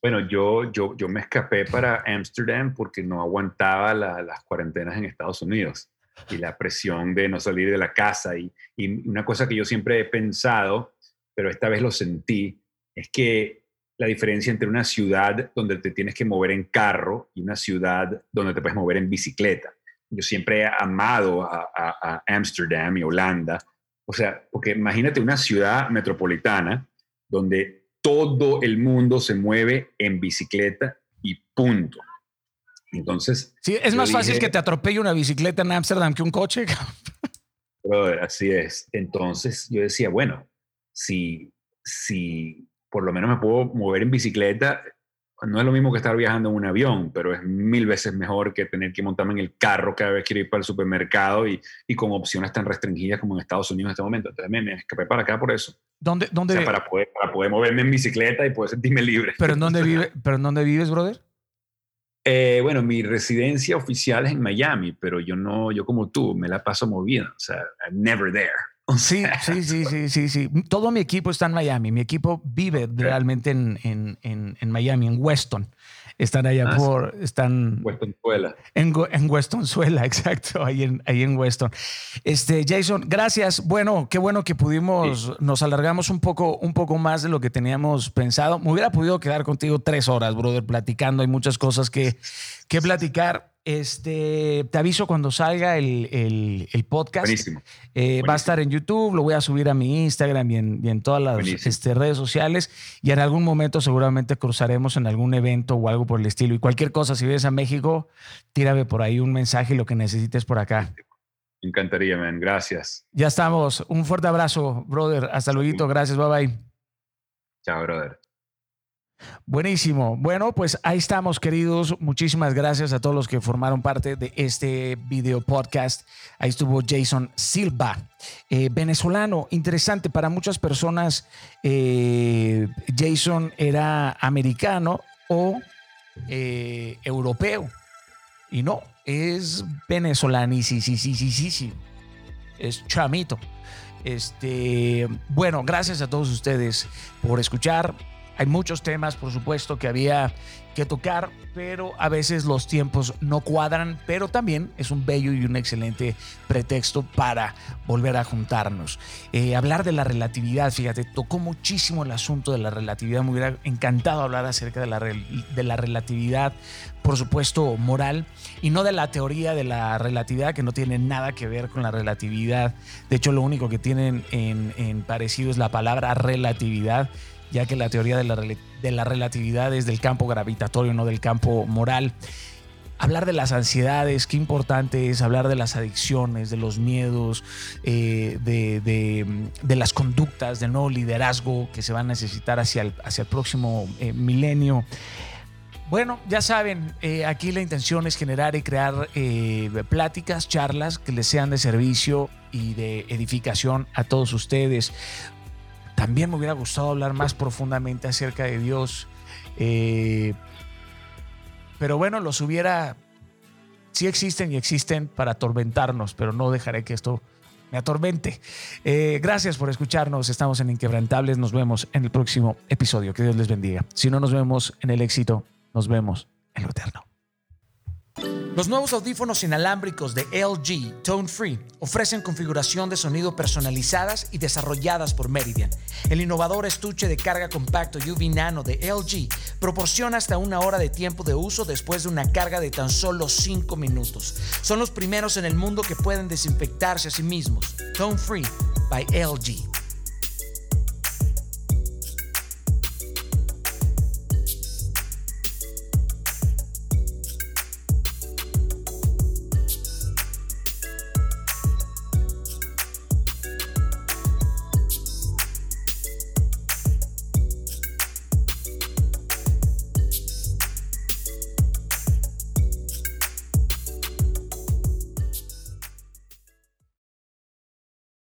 Bueno, yo, yo, yo me escapé para Ámsterdam porque no aguantaba las cuarentenas en Estados Unidos y la presión de no salir de la casa. Y, y, una cosa que yo siempre he pensado, pero esta vez lo sentí, es que la diferencia entre una ciudad donde te tienes que mover en carro y una ciudad donde te puedes mover en bicicleta. Yo siempre he amado a Ámsterdam y Holanda. O sea, porque imagínate una ciudad metropolitana donde todo el mundo se mueve en bicicleta y punto. Entonces. Sí, es más fácil que te atropelle una bicicleta en Ámsterdam que un coche. así es. Entonces yo decía, bueno, si, si por lo menos me puedo mover en bicicleta, no es lo mismo que estar viajando en un avión, pero es mil veces mejor que tener que montarme en el carro cada vez que quiero ir para el supermercado y, y, con opciones tan restringidas como en Estados Unidos en este momento. Entonces me, escapé para acá por eso. ¿Dónde, dónde... para, poder, para poder moverme en bicicleta y poder sentirme libre. ¿Pero en dónde, vive, ¿pero en dónde vives, brother? Eh, bueno, mi residencia oficial es en Miami, pero yo no, yo como tú, me la paso movida. O sea, I'm never there. Sí, sí, sí, sí, sí, sí. Todo mi equipo está en Miami. Mi equipo vive realmente en, en, en, Miami, en Weston. Están allá ah, por, están... Westonzuela. En, en Westonzuela, exacto, ahí en, ahí en Weston. Este, Jason, gracias. Bueno, qué bueno que pudimos, nos alargamos un poco, un poco más de lo que teníamos pensado. Me hubiera podido quedar contigo tres horas, brother, platicando. Hay muchas cosas que, que platicar. Este, te aviso cuando salga el, el, podcast. Buenísimo. Eh, va a estar en YouTube, lo voy a subir a mi Instagram y en, y en todas las este, redes sociales. Y en algún momento seguramente cruzaremos en algún evento o algo por el estilo. Y cualquier cosa, si vienes a México, tírame por ahí un mensaje y lo que necesites por acá. Me encantaría, man. Gracias. Ya estamos. Un fuerte abrazo, brother. Hasta luego. Gracias. Bye bye. Chao, brother. Buenísimo. Bueno, pues ahí estamos, queridos. Muchísimas gracias a todos los que formaron parte de este video podcast. Ahí estuvo Jason Silva, eh, venezolano. Interesante para muchas personas. Eh, Jason era americano o eh, europeo. Y no, es venezolano. Sí, sí, sí, sí, sí, sí. Es chamito. Este, bueno, gracias a todos ustedes por escuchar Hay muchos temas, por supuesto, que había que tocar, pero a veces los tiempos no cuadran, pero también es un bello y un excelente pretexto para volver a juntarnos. Eh, hablar de la relatividad, fíjate, tocó muchísimo el asunto de la relatividad, me hubiera encantado hablar acerca de la, de la relatividad, por supuesto, moral, y no de la teoría de la relatividad, que no tiene nada que ver con la relatividad. De hecho, lo único que tienen en, en parecido es la palabra relatividad ya que la teoría de la, de la relatividad es del campo gravitatorio, no del campo moral. Hablar de las ansiedades, qué importante es hablar de las adicciones, de los miedos, eh, de, las conductas, del nuevo liderazgo que se va a necesitar hacia el, hacia el próximo eh, milenio. Bueno, ya saben, eh, aquí la intención es generar y crear pláticas, charlas que les sean de servicio y de edificación a todos ustedes. También me hubiera gustado hablar más profundamente acerca de Dios. Eh, pero bueno, los hubiera... Sí existen y existen para atormentarnos, pero no dejaré que esto me atormente. Eh, gracias por escucharnos. Estamos en Inquebrantables. Nos vemos en el próximo episodio. Que Dios les bendiga. Si no nos vemos en el éxito, nos vemos en lo eterno. Los nuevos audífonos inalámbricos de LG Tone Free ofrecen configuración de sonido personalizadas y desarrolladas por Meridian. El innovador estuche de carga compacto UV Nano de LG proporciona hasta una hora de tiempo de uso después de una carga de tan solo 5 minutos. Son los primeros en el mundo que pueden desinfectarse a sí mismos. Tone Free by LG.